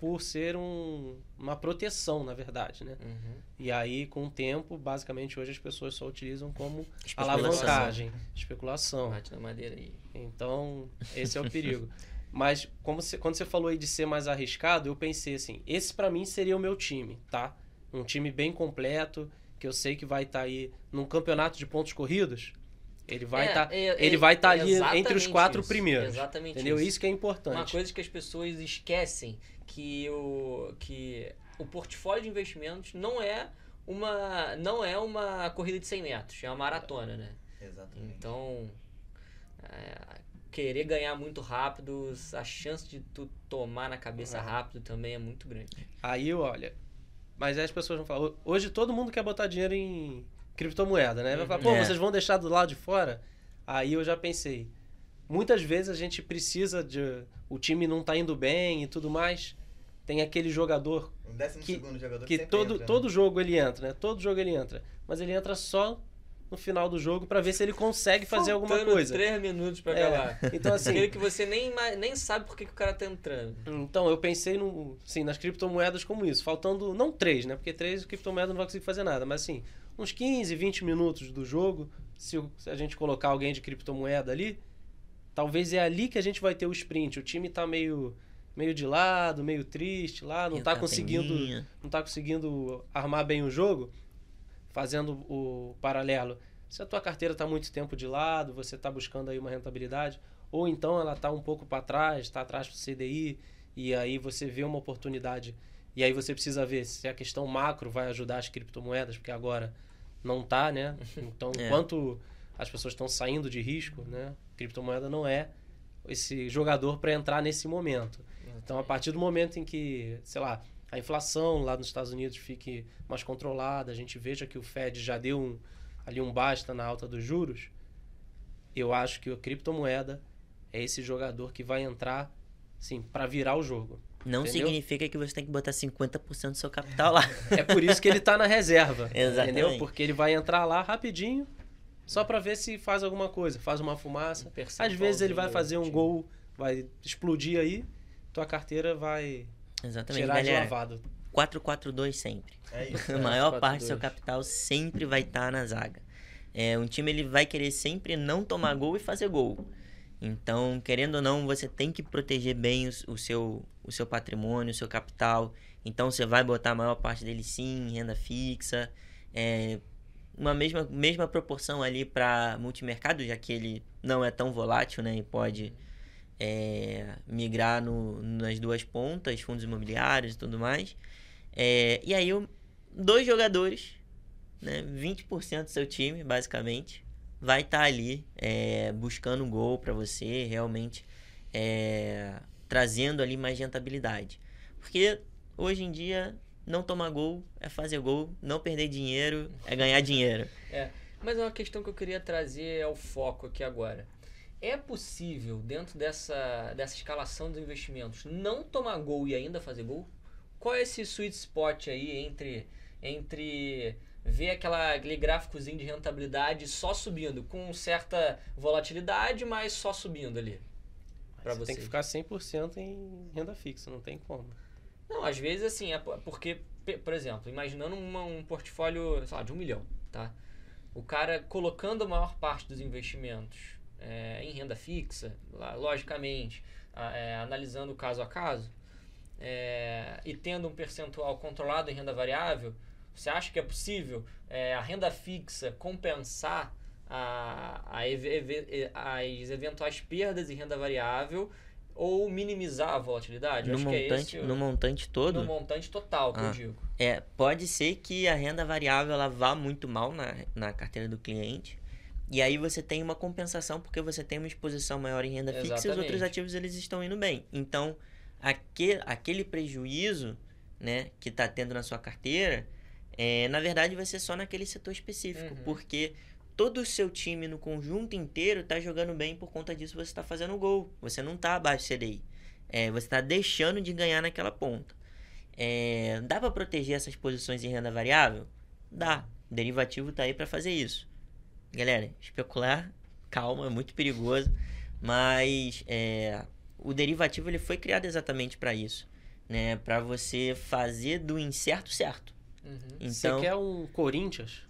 por ser um, uma proteção, na verdade, né? Uhum. E aí, com o tempo, basicamente hoje as pessoas só utilizam como Especulação. alavancagem, especulação. Bate na madeira aí. Então, esse é o perigo. Mas como você, quando você falou aí de ser mais arriscado, eu pensei assim, esse pra mim seria o meu time, tá? Um time bem completo, que eu sei que vai estar aí num campeonato de pontos corridos. Ele vai É, estar é, ele é, vai estar ali exatamente entre os quatro isso, primeiros. Exatamente Entendeu? isso. Isso que é Uma importante. coisa que as pessoas esquecem que o que o portfólio de investimentos não é uma não é uma corrida de 100 metros, é uma maratona, né? Exatamente. Então, é, querer ganhar muito rápido, a chance de tu tomar na cabeça É. rápido também é muito grande. Aí, olha, mas aí as pessoas vão falar, hoje todo mundo quer botar dinheiro em criptomoeda, né? Vai falar, pô, É. vocês vão deixar do lado de fora? Aí eu já pensei, muitas vezes a gente precisa de o time não tá indo bem e tudo mais. Tem aquele jogador O décimo que- segundo jogador que sempre todo, entra, né? todo jogo ele entra, né? Todo jogo ele entra. Mas ele entra só no final do jogo pra ver se ele consegue fazer alguma Faltando coisa. três minutos pra É, acabar. Então, assim, Aquele que você nem, nem sabe por que, que o cara tá entrando. Então, eu pensei no, sim, nas criptomoedas como isso, faltando, não três, né? Porque três criptomoedas não vai conseguir fazer nada, mas assim, uns 15, 20 minutos do jogo, se, se a gente colocar alguém de criptomoeda ali, talvez é ali que a gente vai ter o sprint. O time tá meio, meio de lado, meio triste lá, não E o tá conseguindo não tá conseguindo armar bem o jogo, fazendo o paralelo. Se a tua carteira está muito tempo de lado, você está buscando aí uma rentabilidade, ou então ela está um pouco para trás, está atrás do CDI, e aí você vê uma oportunidade, e aí você precisa ver se a questão macro vai ajudar as criptomoedas, porque agora não tá, né? Então, É. enquanto as pessoas estão saindo de risco, né? Criptomoeda não é esse jogador para entrar nesse momento. Então, a partir do momento em que, sei lá, a inflação lá nos Estados Unidos fique mais controlada, a gente veja que o Fed já deu um, ali um basta na alta dos juros, eu acho que a criptomoeda é esse jogador que vai entrar, sim, para virar o jogo. Não Entendeu? significa que você tem que botar 50% do seu capital lá. É por isso que ele tá na reserva. Exatamente. Entendeu? Porque ele vai entrar lá rapidinho, só para ver se faz alguma coisa, faz uma fumaça. Um Às vezes ele vai fazer um gol, vai explodir aí, tua carteira vai Exatamente, tirar de galera. lavado. 4-4-2 sempre. É isso. A É, maior 4-4-2. parte do seu capital sempre vai estar na zaga. É, um time ele vai querer sempre não tomar gol e fazer gol. Então, querendo ou não, você tem que proteger bem o, o seu, o seu patrimônio, o seu capital. Então, você vai botar a maior parte dele sim em renda fixa. É, uma mesma, mesma proporção ali para multimercado, já que ele não é tão volátil né, e pode é, migrar no, nas duas pontas, fundos imobiliários e tudo mais. É, e aí, o- dois jogadores, né, 20% do seu time, basicamente, vai estar ali é, buscando gol para você, realmente é, trazendo ali mais rentabilidade. Porque hoje em dia, não tomar gol é fazer gol, não perder dinheiro é ganhar dinheiro. Mas uma questão que eu queria trazer é o foco aqui agora. É possível, dentro dessa, dessa escalação dos investimentos, não tomar gol e ainda fazer gol? Qual é esse sweet spot aí entre, entre ver aquela, aquele gráficozinho de rentabilidade só subindo, com certa volatilidade, mas só subindo ali? Pra você tem você. que ficar 100% em renda fixa, não tem como. Não, às vezes assim, é po- porque, por exemplo, imaginando uma- um portfólio, sei lá, de um milhão, tá? O cara colocando a maior parte dos investimentos é, em renda fixa, logicamente, a- é, analisando caso a caso, é, e tendo um percentual controlado em renda variável, você acha que é possível é, a renda fixa compensar a, a eve- as eventuais perdas em renda variável ou minimizar a volatilidade? Eu No é montante, esse o- no montante todo, no montante total, que eu Ah. digo. É, pode ser que a renda variável ela vá muito mal na, na carteira do cliente. E aí você tem uma compensação porque você tem uma exposição maior em renda fixa e os outros Exatamente. ativos eles estão indo bem. Então, aquele, aquele prejuízo né, que está tendo na sua carteira, é, na verdade vai ser só naquele setor específico. Uhum. Porque todo o seu time no conjunto inteiro está jogando bem por conta disso você está fazendo gol. Você não está abaixo do CDI. É, você está deixando de ganhar naquela ponta. É, dá para proteger essas posições em renda variável? Dá. O derivativo tá aí para fazer isso. Galera, especular, calma, é muito perigoso. Mas é, o derivativo ele foi criado exatamente para isso, né? Para você fazer do incerto certo. Uhum. Então, Você quer um Corinthians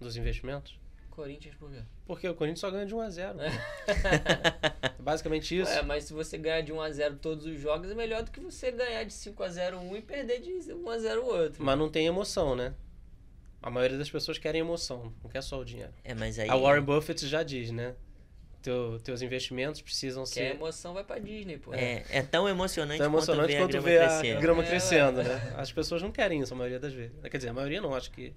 dos investimentos? Corinthians por quê? Porque o Corinthians só ganha de 1 a 0. pô. Basicamente isso. É, mas se você ganhar de 1x0 todos os jogos, é melhor do que você ganhar de 5x0 um e perder de 1x0 o outro. Mas não tem emoção, né? A maioria das pessoas querem emoção, não quer só o dinheiro. é, mas aí A Warren Buffett já diz, né? Teu, teus investimentos precisam Quer ser emoção, vai pra Disney, pô. é, é tão emocionante, tão emocionante quanto quanto ver a a grama crescer. grama É, crescendo, ué. né? As pessoas não querem isso a maioria das vezes. Quer dizer, a maioria não, acho que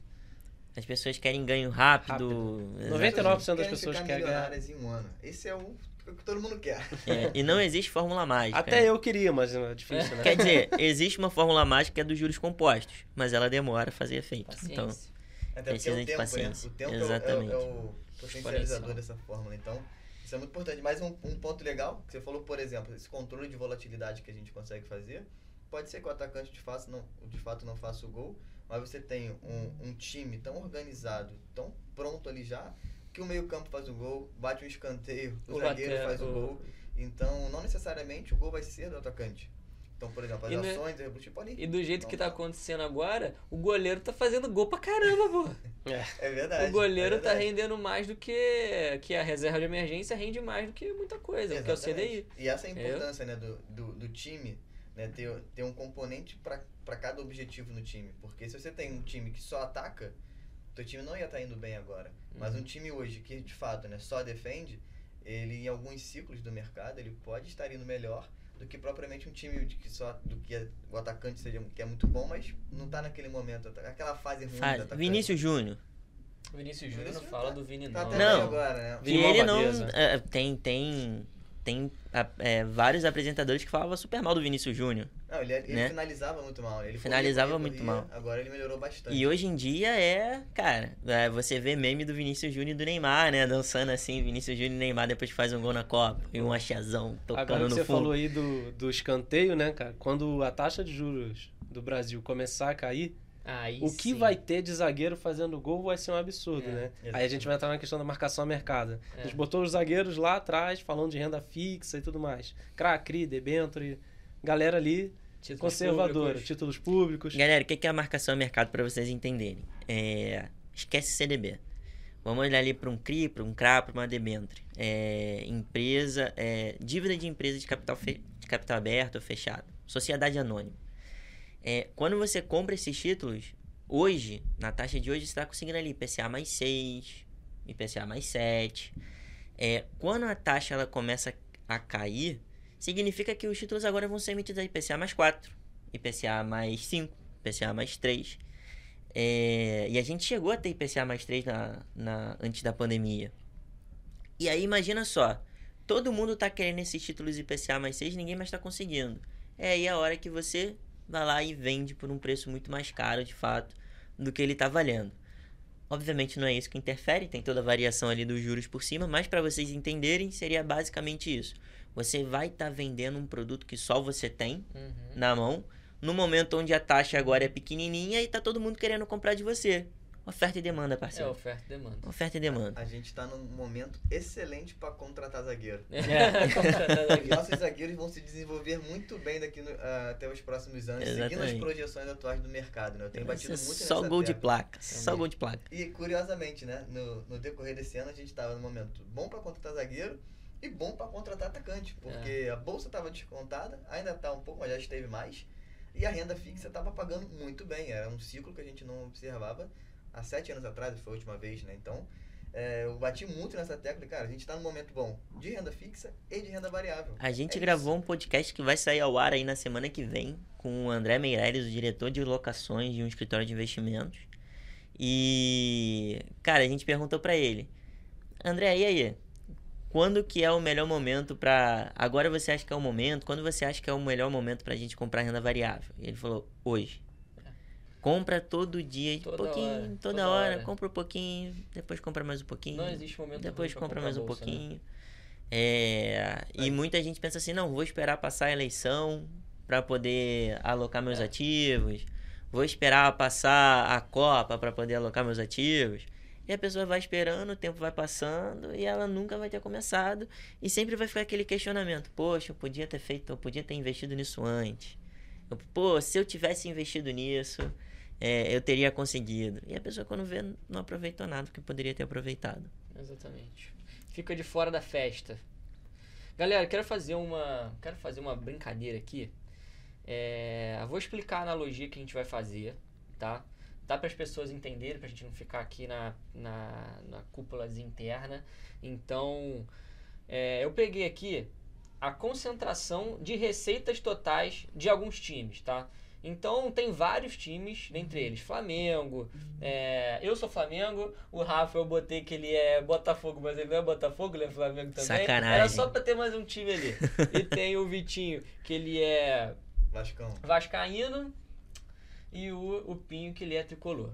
As pessoas querem ganho rápido. Rápido. exatamente. 99% das pessoas querem ganhar. milionárias em um ano. Esse é o o que todo mundo quer. É, e não existe fórmula mágica. Até eu queria, mas é difícil, né? Quer dizer, existe uma fórmula mágica que é dos juros compostos, mas ela demora a fazer efeito. Paciência. Então, Até porque Precisa o de tempo, paciência. né? O tempo é o- Exatamente. é, o, é o potencializador Exponencial. dessa fórmula. Então, isso é muito importante. Mais um, um ponto legal, que você falou, por exemplo, esse controle de volatilidade que a gente consegue fazer. Pode ser que o atacante de fato não, de fato não faça o gol, mas você tem um, um time tão organizado, tão pronto ali já, que o meio campo faz o gol, bate um escanteio, o, O zagueiro lateral- faz o o- gol. Então, não necessariamente o gol vai ser do atacante. Então, por exemplo, as E no- ações do Reboost podem. E do jeito que tá acontecendo agora, o goleiro tá fazendo gol pra caramba, pô. É verdade. O goleiro é tá verdade. rendendo mais do que. que a reserva de emergência rende mais do que muita coisa, que é o Exatamente. CDI. E essa é a importância né, do, do, do time, né, ter, ter um componente para cada objetivo no time. Porque se você tem um time que só ataca, teu time não ia estar indo bem agora. Mas Uhum. um time hoje que de fato né, só defende, ele em alguns ciclos do mercado, ele pode estar indo melhor do que propriamente um time de que só do que é- o atacante seja que é muito bom, mas não tá naquele momento, aquela fase ruim do Faz. Vinícius Júnior. Vinícius Júnior não fala tá- do Vini, Tá não. até Não. agora, né? Que ele não. É, tem. Tem. Tem é, vários apresentadores que falavam super mal do Vinícius Júnior. Não, ele, ele né? finalizava muito mal. Ele Finalizava corria, muito corria, mal. Agora ele melhorou bastante. E hoje em dia é, cara, é, você vê meme do Vinícius Júnior e do Neymar, né? Dançando assim, Vinícius Júnior e Neymar depois que faz um gol na Copa. E um achazão tocando Agora no você fundo. falou aí do, do escanteio, né, cara? Quando a taxa de juros do Brasil começar a cair, Aí o que sim. vai ter de zagueiro fazendo gol vai ser um absurdo, É, né? Aí a exatamente. gente vai entrar na questão da marcação a mercado. É. A gente botou os zagueiros lá atrás, falando de renda fixa e tudo mais. Cracri, Debenture, galera ali Títulos conservadora, públicos. títulos públicos. Galera, o que que é a marcação a mercado para vocês entenderem? É, esquece CDB. Vamos olhar ali para um CRI, para um CRA, para uma debenture. É, empresa, é, dívida de empresa de capital, fe- de capital aberto ou fechado. Sociedade anônima. É, quando você compra esses títulos, hoje, na taxa de hoje, você está conseguindo ali IPCA mais 6, IPCA mais 7. É, quando a taxa ela começa a cair, significa que os títulos agora vão ser emitidos a IPCA mais 4, IPCA mais 5, IPCA mais 3. É, e a gente chegou a ter IPCA mais 3 na, na, antes da pandemia. E aí imagina só, todo mundo tá querendo esses títulos IPCA mais 6, ninguém mais tá conseguindo. É aí a hora que você vai lá e vende por um preço muito mais caro, de fato, do que ele tá valendo. Obviamente não é isso que interfere, tem toda a variação ali dos juros por cima, mas para vocês entenderem, seria basicamente isso. Você vai estar vendendo um produto que só você tem Uhum. na mão, no momento onde a taxa agora é pequenininha e tá todo mundo querendo comprar de você. Oferta e demanda, É parceiro. oferta e demanda. Oferta e demanda. A gente tá num momento excelente para contratar zagueiro. É. Os nossos zagueiros vão se desenvolver muito bem daqui no- ah, até os próximos anos, seguindo as Exatamente. projeções atuais do mercado, né? Eu tenho Vai batido muito só nessa gol de tecla. placa, só gol de placa. E curiosamente, né, no, no decorrer desse ano a gente tava num momento bom para contratar zagueiro e bom para contratar atacante, porque É. a bolsa tava descontada, ainda tá um pouco, mas já esteve mais, e a renda fixa tava pagando muito bem, era um ciclo que a gente não observava há sete anos atrás, foi a última vez, né? Então, é, eu bati muito nessa tecla, cara, a gente tá num momento bom de renda fixa e de renda variável. A gente É gravou um podcast que vai sair ao ar aí na semana que vem com o André Meireles, o diretor de locações de um escritório de investimentos. E, cara, a gente perguntou pra ele: André, e aí? Quando que é o melhor momento pra. Agora você acha que é o momento? Quando você acha que é o melhor momento pra gente comprar renda variável? E ele falou: hoje. Compra todo dia, Toda pouquinho, hora, toda, toda hora, hora. compra um pouquinho, depois compra mais um pouquinho. Não existe momento Depois compra mais um bolsa, né? pouquinho. É, e muita gente pensa assim, não, vou esperar passar a eleição para poder alocar meus É. ativos. Vou esperar passar a Copa para poder alocar meus ativos. E a pessoa vai esperando, o tempo vai passando e ela nunca vai ter começado. E sempre vai ficar aquele questionamento: Poxa, eu podia ter feito, eu podia ter investido nisso antes. Eu, Pô, se eu tivesse investido nisso, é, eu teria conseguido. E a pessoa, quando vê, não aproveitou nada que poderia ter aproveitado. Exatamente. Fica de fora da festa. Galera, quero fazer uma, quero fazer uma brincadeira aqui. É, vou explicar a analogia que a gente vai fazer, tá? Dá para as pessoas entenderem, pra gente não ficar aqui na, na, na cúpulazinha interna. Então, é, eu peguei aqui a concentração de receitas totais de alguns times, tá? Então, tem vários times, dentre eles Flamengo, é, eu sou Flamengo, o Rafa eu botei que ele é Botafogo, mas ele não é Botafogo, ele é Flamengo também. Sacanagem. Era só pra ter mais um time ali. e tem o Vitinho, que ele é Vascão. Vascaíno, e o, o Pinho, que ele é tricolor.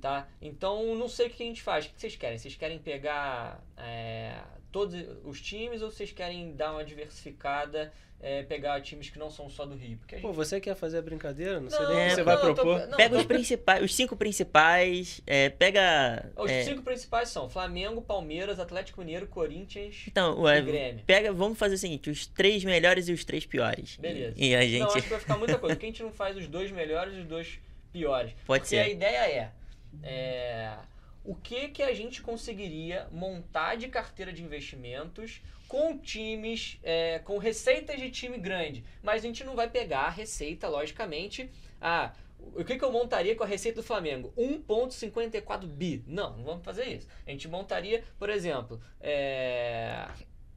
Tá? Então, não sei o que a gente faz. O que vocês querem? Vocês querem pegar é, todos os times ou vocês querem dar uma diversificada, é, pegar times que não são só do Rio? Porque a Pô, gente... você quer fazer a brincadeira? Não, sei Não, nem o que você vai não, eu tô- propor. não, Pega tô- os principais, os cinco principais, é, pega... Os é, cinco principais são Flamengo, Palmeiras, Atlético Mineiro, Corinthians Então, e ué, Grêmio. pega, vamos fazer o seguinte, os três melhores e os três piores. Beleza. E, e a Não, gente acho que vai ficar muita coisa. Porque a gente não faz os dois melhores e os dois piores. pode Porque ser. a ideia é, é, o que que a gente conseguiria montar de carteira de investimentos com times, é, com receitas de time grande. Mas a gente não vai pegar a receita, logicamente. Ah, o que, que eu montaria com a receita do Flamengo? 1,54 bi. Não, não vamos fazer isso. A gente montaria, por exemplo, é,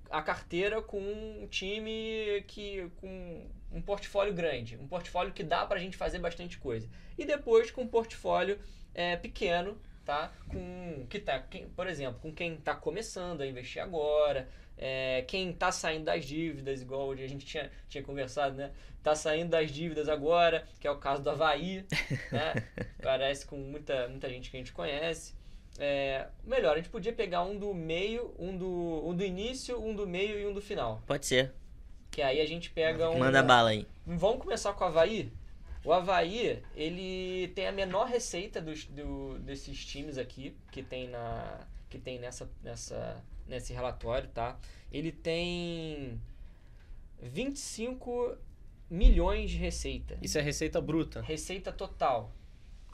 a carteira com um time que com um portfólio grande, um portfólio que dá pra gente fazer bastante coisa. E depois com um portfólio é, pequeno, tá? Com que tá, quem- por exemplo, com quem está começando a investir agora, é, quem está saindo das dívidas, igual a gente tinha, tinha conversado, né? Tá saindo das dívidas agora, que é o caso do Havaí, né? Parece com muita, muita gente que a gente conhece. É, melhor, a gente podia pegar um do meio, um do, um do início, um do meio e um do final. Pode ser. Que aí a gente pega um. Manda bala aí. Vamos começar com o Havaí? O Havaí, ele tem a menor receita dos, do, desses times aqui, que tem, na, que tem nessa, nessa, nesse relatório, tá? Ele tem 25 milhões de receita. Isso é receita bruta. Receita total.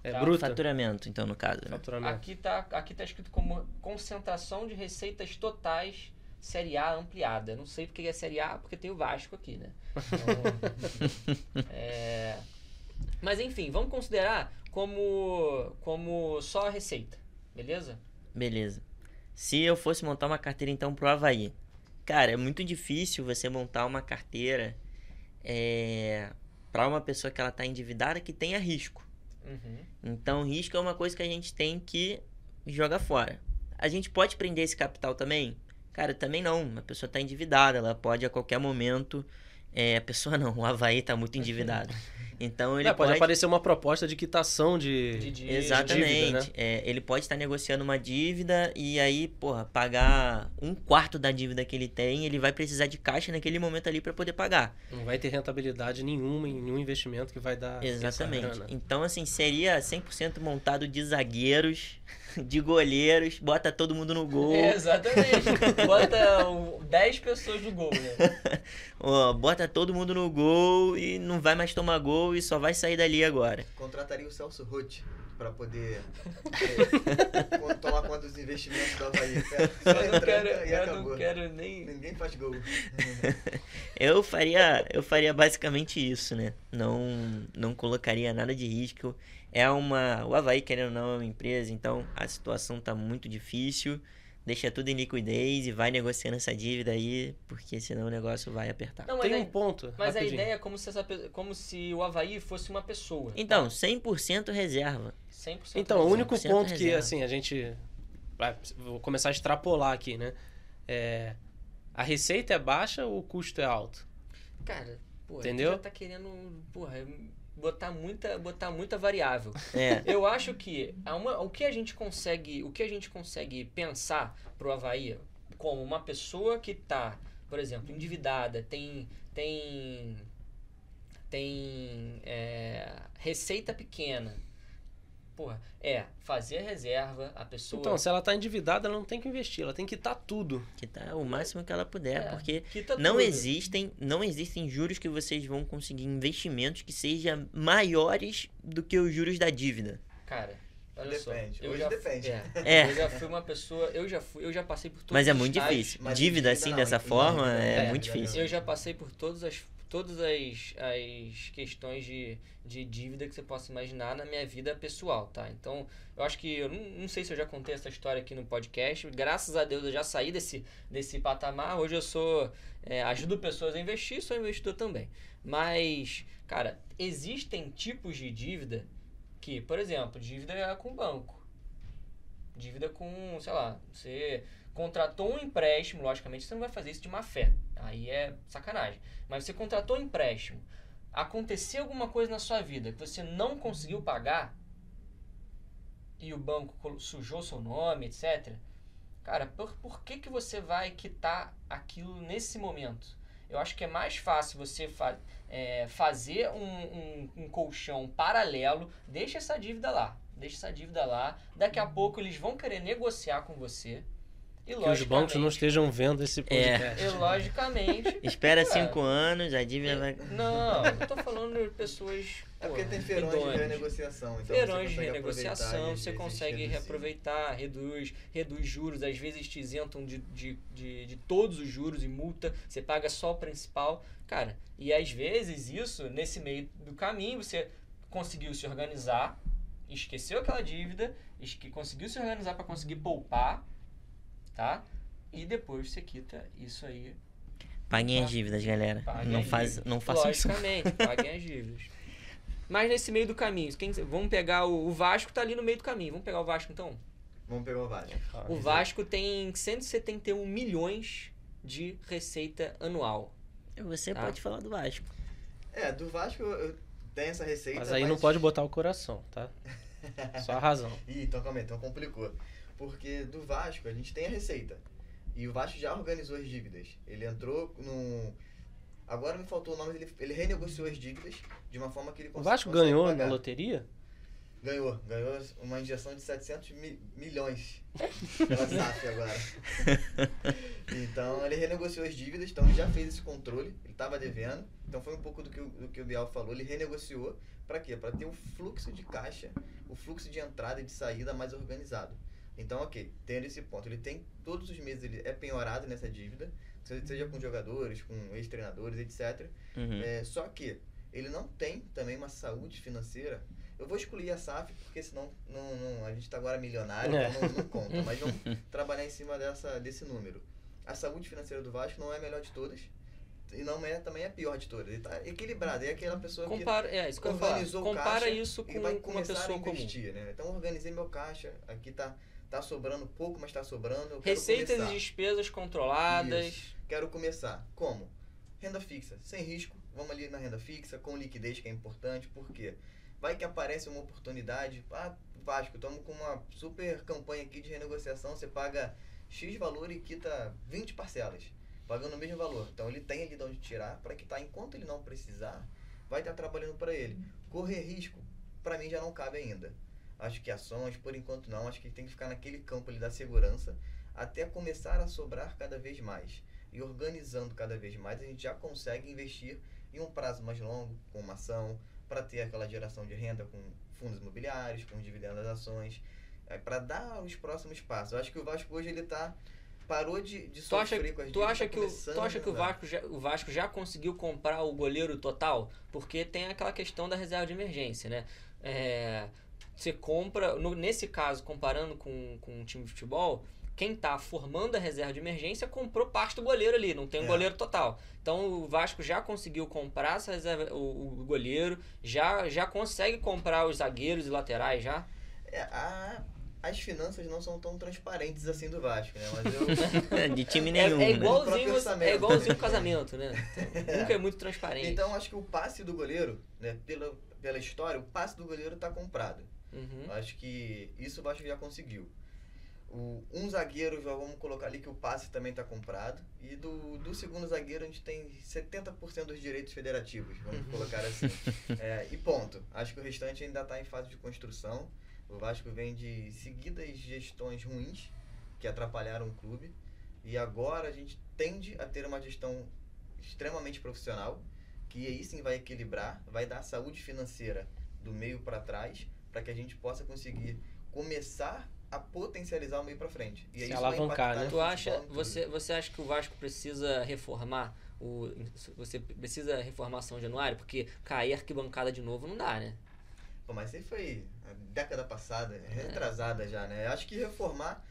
É Tá. bruta. Faturamento, então, no caso. Né? Faturamento. Aqui tá, aqui tá escrito como concentração de receitas totais Série A ampliada. Não sei porque é Série A, porque tem o Vasco aqui, né? Então, é, Mas enfim, vamos considerar como, como só a receita, beleza? Beleza. Se eu fosse montar uma carteira, então, pro Havaí. Cara, é muito difícil você montar uma carteira é, para uma pessoa que ela tá endividada que tenha risco. Uhum. Então, risco é uma coisa que a gente tem que jogar fora. A gente pode prender esse capital também? Cara, também não. A pessoa está endividada, ela pode a qualquer momento. É, a pessoa não, o Havaí está muito endividado. Então ele É, pode, pode. aparecer uma proposta de quitação de. De dívida. Exatamente. dívida, né? É, ele pode estar negociando uma dívida e aí, porra, pagar um quarto da dívida que ele tem, ele vai precisar de caixa naquele momento ali para poder pagar. Não vai ter rentabilidade nenhuma em nenhum investimento que vai dar. essa Exatamente. grana. Então, assim, seria 100% montado de zagueiros, de goleiros, bota todo mundo no gol. É, exatamente. Bota o- 10 pessoas no gol, né? Ó, bota todo mundo no gol e não vai mais tomar gol e só vai sair dali agora. Contrataria o Celso Roth pra poder é, tomar conta dos investimentos do Havaí. Eu não quero, e eu não quero nem. Ninguém faz gol. Eu faria, eu faria basicamente isso, né? Não, não colocaria nada de risco. É uma, o Havaí querendo ou não é uma empresa, então a situação tá muito difícil. Deixa tudo em liquidez e vai negociando essa dívida aí, porque senão o negócio vai apertar. Não, mas, Tem a, um ponto. mas a rapidinho. ideia é como se, essa, como se o Havaí fosse uma pessoa. Então, 100% reserva. 100% Então, o reserva. único 100% ponto que, reserva. assim, a gente. vai- Vou começar a extrapolar aqui, né? É, a receita é baixa ou o custo é alto? Cara, pô, Entendeu? já tá querendo, porra, botar muita, botar muita variável. É, Eu acho que há uma- o que a gente consegue, o que a gente consegue pensar pro Havaí como uma pessoa que tá, por exemplo, endividada, tem tem tem é, receita pequena. Porra, é fazer a reserva, a pessoa Então, se ela tá endividada, ela não tem que investir, ela tem que quitar tudo. que tá o máximo que ela puder, É, porque quita não tudo. existem, não existem juros que vocês vão conseguir investimentos que sejam maiores do que os juros da dívida. Cara, olha Depende. só. Eu Hoje já, depende. É, É. Eu já fui uma pessoa, eu já fui, eu já passei por todos Mas é muito estágios. difícil. Dívida dívida assim não, dessa dívida forma não. é, É, muito difícil. Eu já passei por todas as, todas as, as questões de, de dívida que você possa imaginar na minha vida pessoal, tá? Então, eu acho que, eu não, não sei se eu já contei essa história aqui no podcast, graças a Deus eu já saí desse, desse patamar, hoje eu sou, é, ajudo pessoas a investir, sou investidor também. Mas, cara, existem tipos de dívida que, por exemplo, dívida com banco, dívida com, sei lá, você contratou um empréstimo, logicamente você não vai fazer isso de má fé. Aí é sacanagem. Mas você contratou um empréstimo, aconteceu alguma coisa na sua vida que você não conseguiu pagar, e o banco sujou seu nome, etc. Cara, por, por que, que você vai quitar aquilo nesse momento? Eu acho que é mais fácil você fa é, fazer um, um, um colchão paralelo, deixa essa dívida lá. Deixa essa dívida lá. Daqui a pouco eles vão querer negociar com você. E Que os bancos não estejam vendo esse podcast. e logicamente. Espera É. cinco anos, a dívida vai. Não, eu tô falando de pessoas. É porque pô, tem feirões de renegociação. Então Feirões de renegociação, você consegue reduzir. reaproveitar, reduz, reduz juros, às vezes te isentam de, de, de, de todos os juros e multa, você paga só o principal. Cara, e às vezes isso, nesse meio do caminho, você conseguiu se organizar, esqueceu aquela dívida, esque, conseguiu se organizar para conseguir poupar, tá? E depois você quita isso aí Paguem as dívidas, galera. Paguem Não, as faz, dívidas. não façam isso. Logicamente, paguem as dívidas. Mas nesse meio do caminho, quem, vamos pegar o, o Vasco tá ali no meio do caminho. Vamos pegar o Vasco então? Vamos pegar o Vasco. Ah, O Vasco tem 171 milhões de receita anual. Você Tá. pode falar do Vasco. É, do Vasco eu tenho essa receita. Mas aí não pode botar o coração, tá? Só a razão. Ih, então calma aí, então complicou. Porque do Vasco a gente tem a receita. E o Vasco já organizou as dívidas. Ele entrou no. Agora me faltou o nome, ele, ele renegociou as dívidas de uma forma que ele O cons- Vasco ganhou pagar. na loteria? Ganhou, ganhou uma injeção de 700 mi- milhões pela SAF agora. então ele renegociou as dívidas, então ele já fez esse controle, ele estava devendo, então foi um pouco do que, o- do que o Bial falou, ele renegociou para quê? Para ter o fluxo de caixa, o fluxo de entrada e de saída mais organizado. Então, ok, tendo esse ponto, ele tem todos os meses ele é penhorado nessa dívida, se- seja com jogadores, com ex-treinadores, etc. Uhum. É, só que ele não tem também uma saúde financeira. Eu vou excluir a SAF, porque senão não, não- a gente está agora milionário, É. então não, não conta. Mas vamos trabalhar em cima dessa, desse número. A saúde financeira do Vasco não é a melhor de todas. E não é também a pior de todas. Ele está equilibrado. É aquela pessoa que Compara, é, isso que eu ia falar. organizou o Compara caixa isso e com, vai com uma começar pessoa a comum. investir, né? Então organizei meu caixa. Aqui tá, tá sobrando pouco, mas tá sobrando. Receitas começar. e despesas controladas. Isso. Quero começar. Como? Renda fixa, sem risco. Vamos ali na renda fixa, com liquidez, que é importante. Por quê? Vai que aparece uma oportunidade. Ah, Vasco, estamos com uma super campanha aqui de renegociação. Você paga X valor e quita 20 parcelas, pagando o mesmo valor. Então ele tem ali de onde tirar para quitar. Enquanto ele não precisar, vai estar trabalhando para ele. Correr risco, para mim já não cabe ainda. Acho que ações, por enquanto não. Acho que tem que ficar naquele campo ali da segurança até começar a sobrar cada vez mais. E organizando cada vez mais, a gente já consegue investir em um prazo mais longo, com uma ação, para ter aquela geração de renda com fundos imobiliários, com dividendos das ações, para dar os próximos passos. Eu acho que o Vasco hoje ele tá parou de, de Tu acha, sofrer com as tu acha tá que, o, tu acha que o. Vasco já, o Vasco já conseguiu comprar o goleiro total? Porque tem aquela questão da reserva de emergência, né? É, você compra, no- nesse caso, comparando com, com um time de futebol, quem tá formando a reserva de emergência comprou parte do goleiro ali, não tem um É. goleiro total. Então o Vasco já conseguiu comprar essa reserva, o, o goleiro, já, já consegue comprar os zagueiros e laterais já. É, a- as finanças não são tão transparentes assim do Vasco, né? Mas eu, De time É, nenhum. é né? igualzinho, próprio você- orçamento. é igualzinho o casamento, né? Então, nunca é muito transparente. Então acho que o passe do goleiro, né, pela, pela história, o passe do goleiro está comprado. Uhum. Acho que isso o Vasco já conseguiu. O, um zagueiro, já vamos colocar ali que o passe também está comprado. E do, do segundo zagueiro a gente tem 70% dos direitos federativos, vamos Uhum. colocar assim. É, e ponto. Acho que o restante ainda está em fase de construção. O Vasco vem de seguidas gestões ruins que atrapalharam o clube. E agora a gente tende a ter uma gestão extremamente profissional, que aí sim vai equilibrar, vai dar saúde financeira do meio para trás, para que a gente possa conseguir começar a potencializar o meio para frente. E Se aí isso vai alavancar, né? Tu acha, você, você acha que o Vasco precisa reformar o você precisa reformar São Januário porque cair arquibancada de novo não dá, né? Pô, mas isso aí foi a década passada, retrasada já, né? Acho que reformar,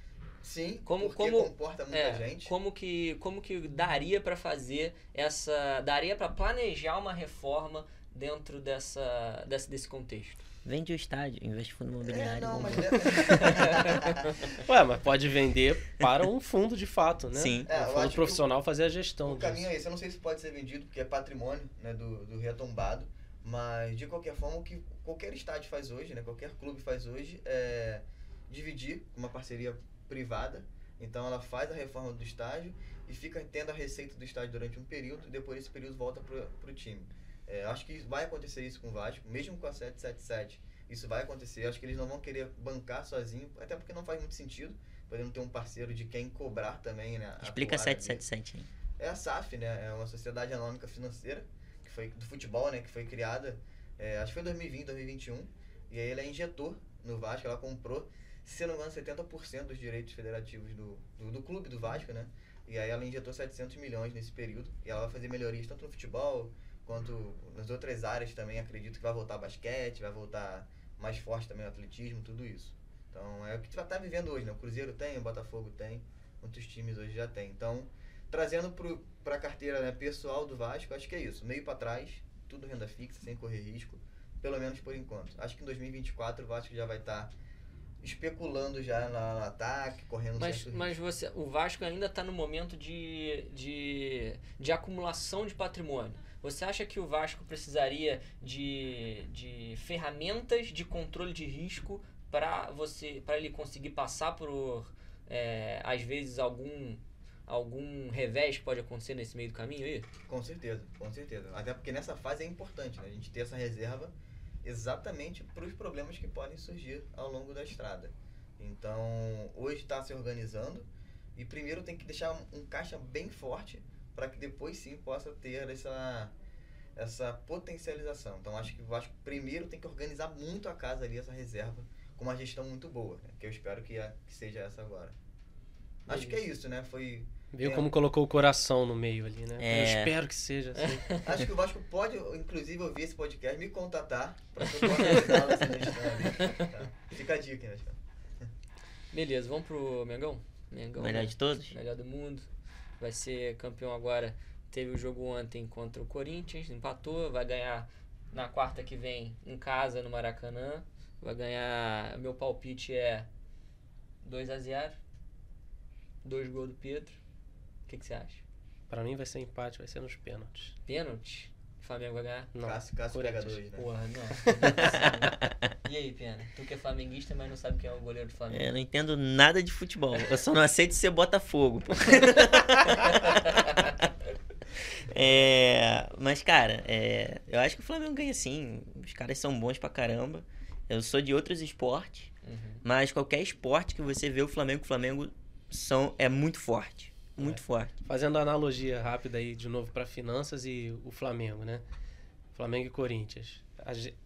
sim, Como- porque como- comporta muita É, gente. como que como que daria pra fazer essa daria pra planejar uma reforma dentro dessa, dessa desse contexto? Vende o estádio, investe fundo É, imobiliário. não, vamos mas... lá. Ué, mas pode vender para um fundo de fato, né? Sim. É, um fundo profissional fazer a gestão O caminho disso. é esse. Eu não sei se pode ser vendido, porque é patrimônio né, do, do retombado. Mas, de qualquer forma, o que qualquer estádio faz hoje, né, qualquer clube faz hoje, é dividir uma parceria privada. Então ela faz a reforma do estádio e fica tendo a receita do estádio durante um período e depois esse período volta para o time. É, acho que vai acontecer isso com o Vasco, mesmo com a 777. Isso vai acontecer. Acho que eles não vão querer bancar sozinho, até porque não faz muito sentido, podendo ter um parceiro de quem cobrar também, né? Explica 777 aí. É a SAF, né? É uma sociedade anônima financeira que foi do futebol, né? Que foi criada, é, acho que foi em 2020, 2021. E aí ela é injetor no Vasco, ela comprou, se não me engano, 70% dos direitos federativos do, do, do clube do Vasco, né? E aí ela injetou 700 milhões nesse período. E ela vai fazer melhorias tanto no futebol quanto nas outras áreas também. Acredito que vai voltar basquete, vai voltar mais forte também o atletismo, tudo isso. Então é o que tu tá vivendo hoje, né? O Cruzeiro tem, o Botafogo tem, muitos times hoje já tem. Então, trazendo para a carteira né, pessoal do Vasco, acho que é isso. Meio para trás, tudo renda fixa, sem correr risco, pelo menos por enquanto. Acho que em 2024 o Vasco já vai estar. Tá especulando já no, ataque, correndo mas, mas você o Vasco ainda está no momento de, de, de acumulação de patrimônio. Você acha que o Vasco precisaria de, de ferramentas de controle de risco para você para ele conseguir passar por é, às vezes algum algum revés que pode acontecer nesse meio do caminho aí? Com certeza, com certeza. Até porque nessa fase é importante né? a gente ter essa reserva exatamente para os problemas que podem surgir ao longo da estrada. Então, hoje está se organizando e primeiro tem que deixar um caixa bem forte para que depois sim possa ter essa essa potencialização. Então, acho que o Vasco primeiro tem que organizar muito a casa ali, essa reserva, com uma gestão muito boa, né? que eu espero que, é, que seja essa agora. Acho isso. que é isso, né? Foi. Viu é, como colocou o coração no meio ali, né? É. Eu espero que seja assim. Acho que o Vasco pode, inclusive, ouvir esse podcast, me contatar para que eu possa ajudá-lo nessa tá? Fica a dica, né? Beleza, vamos pro Mengão? Mengão melhor né? de todos? Melhor do mundo. Vai ser campeão agora. Teve o jogo ontem contra o Corinthians, empatou, vai ganhar na quarta que vem em casa no Maracanã. Vai ganhar. Meu palpite é 2 a 0 Dois gols do Pedro. O que, que você acha? Pra mim vai ser empate, vai ser nos pênaltis. Pênalti? Flamengo vai ganhar? Não. Cássio, Cássio pega dois, né? Porra, não. e aí, Pena? Tu que é flamenguista, mas não sabe quem é o goleiro do Flamengo. É, eu não entendo nada de futebol. Eu só não aceito ser Botafogo. é, mas, cara, é, eu acho que o Flamengo ganha sim. Os caras são bons pra caramba. Eu sou de outros esportes, uhum. mas qualquer esporte que você vê o Flamengo, o Flamengo são, é muito forte. Muito é. forte. Fazendo analogia rápida aí de novo para finanças e o Flamengo, né? Flamengo e Corinthians.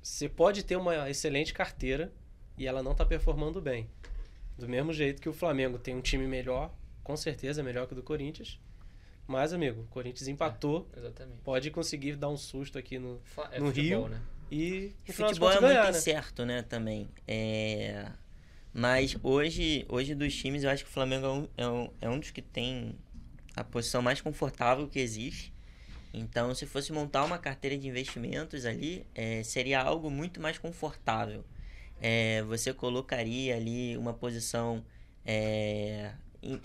Você pode ter uma excelente carteira e ela não tá performando bem. Do mesmo jeito que o Flamengo tem um time melhor, com certeza melhor que o do Corinthians. Mas, amigo, o Corinthians empatou. É, pode conseguir dar um susto aqui no, é no futebol, Rio. Né? E o futebol é ganhar, muito né? incerto, né, também. É... Mas hoje, hoje dos times, eu acho que o Flamengo é um, é um, é um dos que tem a posição mais confortável que existe. Então, se fosse montar uma carteira de investimentos ali, é, seria algo muito mais confortável. É, você colocaria ali uma posição. É,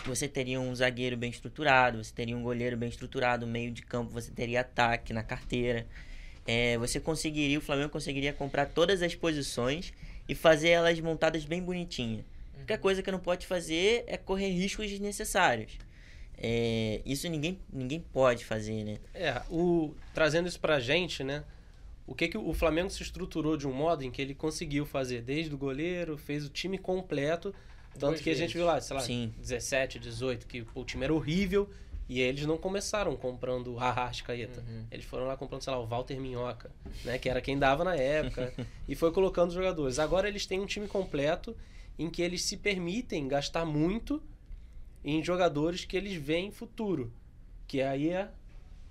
você teria um zagueiro bem estruturado, você teria um goleiro bem estruturado, meio de campo, você teria ataque na carteira é, você conseguiria, o Flamengo conseguiria comprar todas as posições e fazer elas montadas bem bonitinha. Uhum. A única coisa que não pode fazer é correr riscos desnecessários. É, isso ninguém, ninguém pode fazer, né? É, o, trazendo isso pra gente, né? O que, que o Flamengo se estruturou de um modo em que ele conseguiu fazer desde o goleiro, fez o time completo. Tanto Dois que vezes. a gente viu lá, sei lá, Sim. 17, 18, que o time era horrível e eles não começaram comprando o Arrascaeta. Uhum. Eles foram lá comprando, sei lá, o Walter Minhoca, né? Que era quem dava na época. e foi colocando os jogadores. Agora eles têm um time completo em que eles se permitem gastar muito em jogadores que eles veem futuro. Que aí é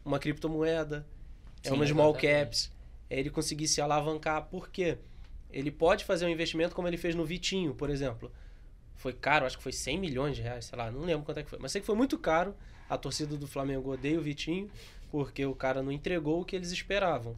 uma criptomoeda, é Sim, uma small exatamente. caps. É ele conseguir se alavancar. Por quê? Ele pode fazer um investimento como ele fez no Vitinho, por exemplo. Foi caro, acho que foi 100 milhões de reais, sei lá, não lembro quanto é que foi. Mas sei que foi muito caro a torcida do Flamengo odeia o Vitinho porque o cara não entregou o que eles esperavam.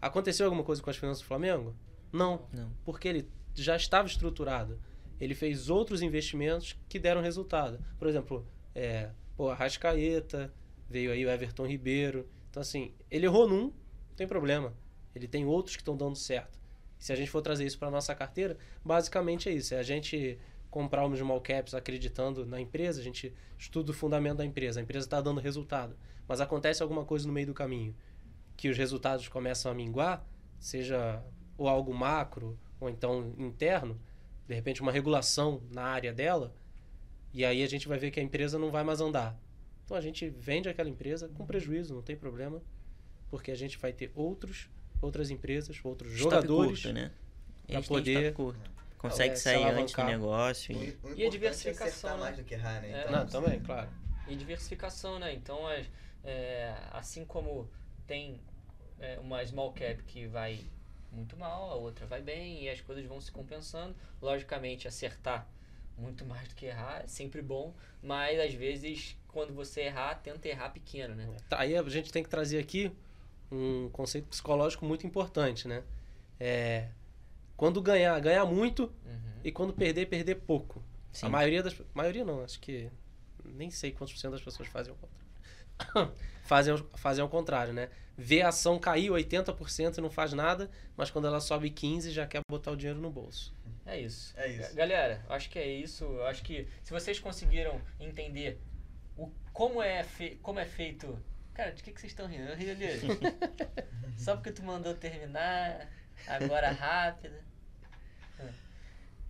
Aconteceu alguma coisa com as finanças do Flamengo? Não. Não. Porque ele já estava estruturado. Ele fez outros investimentos que deram resultado. Por exemplo, é, pô, a Rascaeta, veio aí o Everton Ribeiro. Então, assim, ele errou num, não tem problema. Ele tem outros que estão dando certo. Se a gente for trazer isso para nossa carteira, basicamente é isso. É a gente comprar os small caps acreditando na empresa, a gente estuda o fundamento da empresa, a empresa está dando resultado, mas acontece alguma coisa no meio do caminho que os resultados começam a minguar, seja ou algo macro ou então interno, de repente uma regulação na área dela, e aí a gente vai ver que a empresa não vai mais andar. Então a gente vende aquela empresa com prejuízo, não tem problema, porque a gente vai ter outros, outras empresas, outros jogadores curto, né? poder- curto. Consegue É, sair antes do negócio. E... o E a é diversificação, acertar né? mais do que errar, né? É. Então, Não, também, claro. E diversificação, né? Então, é, assim como tem é, uma small cap que vai muito mal, a outra vai bem e as coisas vão se compensando. Logicamente, acertar muito mais do que errar é sempre bom, mas às vezes quando você errar, tenta errar pequeno, né? Tá, Aí a gente tem que trazer aqui um conceito psicológico muito importante, né? É, quando ganhar, ganhar muito Uhum. e quando perder, perder pouco. Sim. A maioria das... maioria não, acho que nem sei quantos por cento das pessoas fazem o contrário. fazem, ao- fazem ao contrário, né? Vê a ação cair 80% e não faz nada, mas quando ela sobe 15 já quer botar o dinheiro no bolso. É isso. É isso. Ga- Galera, acho que é isso. Acho que se vocês conseguiram entender o, como, é fe, como é feito. Cara, de que, que vocês estão rindo? Eu ri ali. Só porque tu mandou terminar, agora rápido.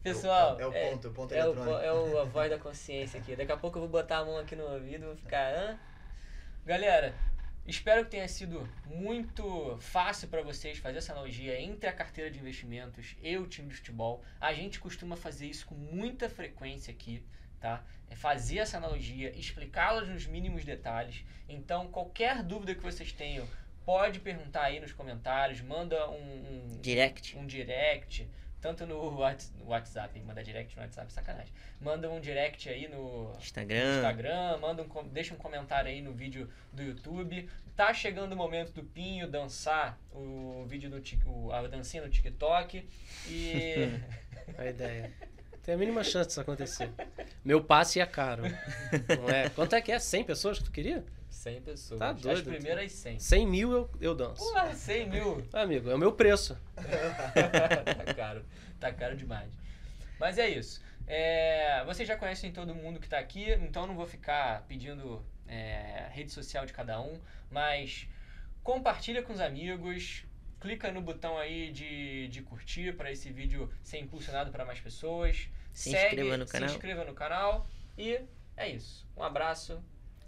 Pessoal, É o- é o ponto, o ponto é, o, é o- a voz da consciência aqui. Daqui a pouco eu vou botar a mão aqui no ouvido vou ficar. Hã? Galera, espero que tenha sido muito fácil para vocês fazer essa analogia entre a carteira de investimentos e o time de futebol. A gente costuma fazer isso com muita frequência aqui, tá? É fazer essa analogia, explicá-las nos mínimos detalhes. Então, qualquer dúvida que vocês tenham, pode perguntar aí nos comentários, manda um, um Direct. um direct, tanto no Whats- no WhatsApp, manda direct no WhatsApp, sacanagem. Manda um direct aí no Instagram. Instagram, manda um, com- deixa um comentário aí no vídeo do YouTube. Tá chegando o momento do Pinho dançar o vídeo do o, a dancinha no TikTok e A ideia. Tem a mínima chance disso acontecer. Meu passe é caro. Não é? Quanto é que é? 100 pessoas que tu queria? 100 pessoas. Tá As doido, primeiras 100. 100 mil eu, eu danço. Porra, 100 mil. Amigo, é o meu preço. tá caro. Tá caro demais. Mas é isso. É, vocês já conhecem todo mundo que tá aqui, então não vou ficar pedindo é, rede social de cada um, mas compartilha com os amigos, clica no botão aí de, de curtir para esse vídeo ser impulsionado para mais pessoas. Se Segue, inscreva no canal. Se inscreva no canal e é isso. Um abraço.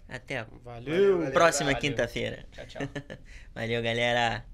Até a Valeu. Valeu. próxima Valeu. quinta-feira. Tchau, tchau. Valeu, galera.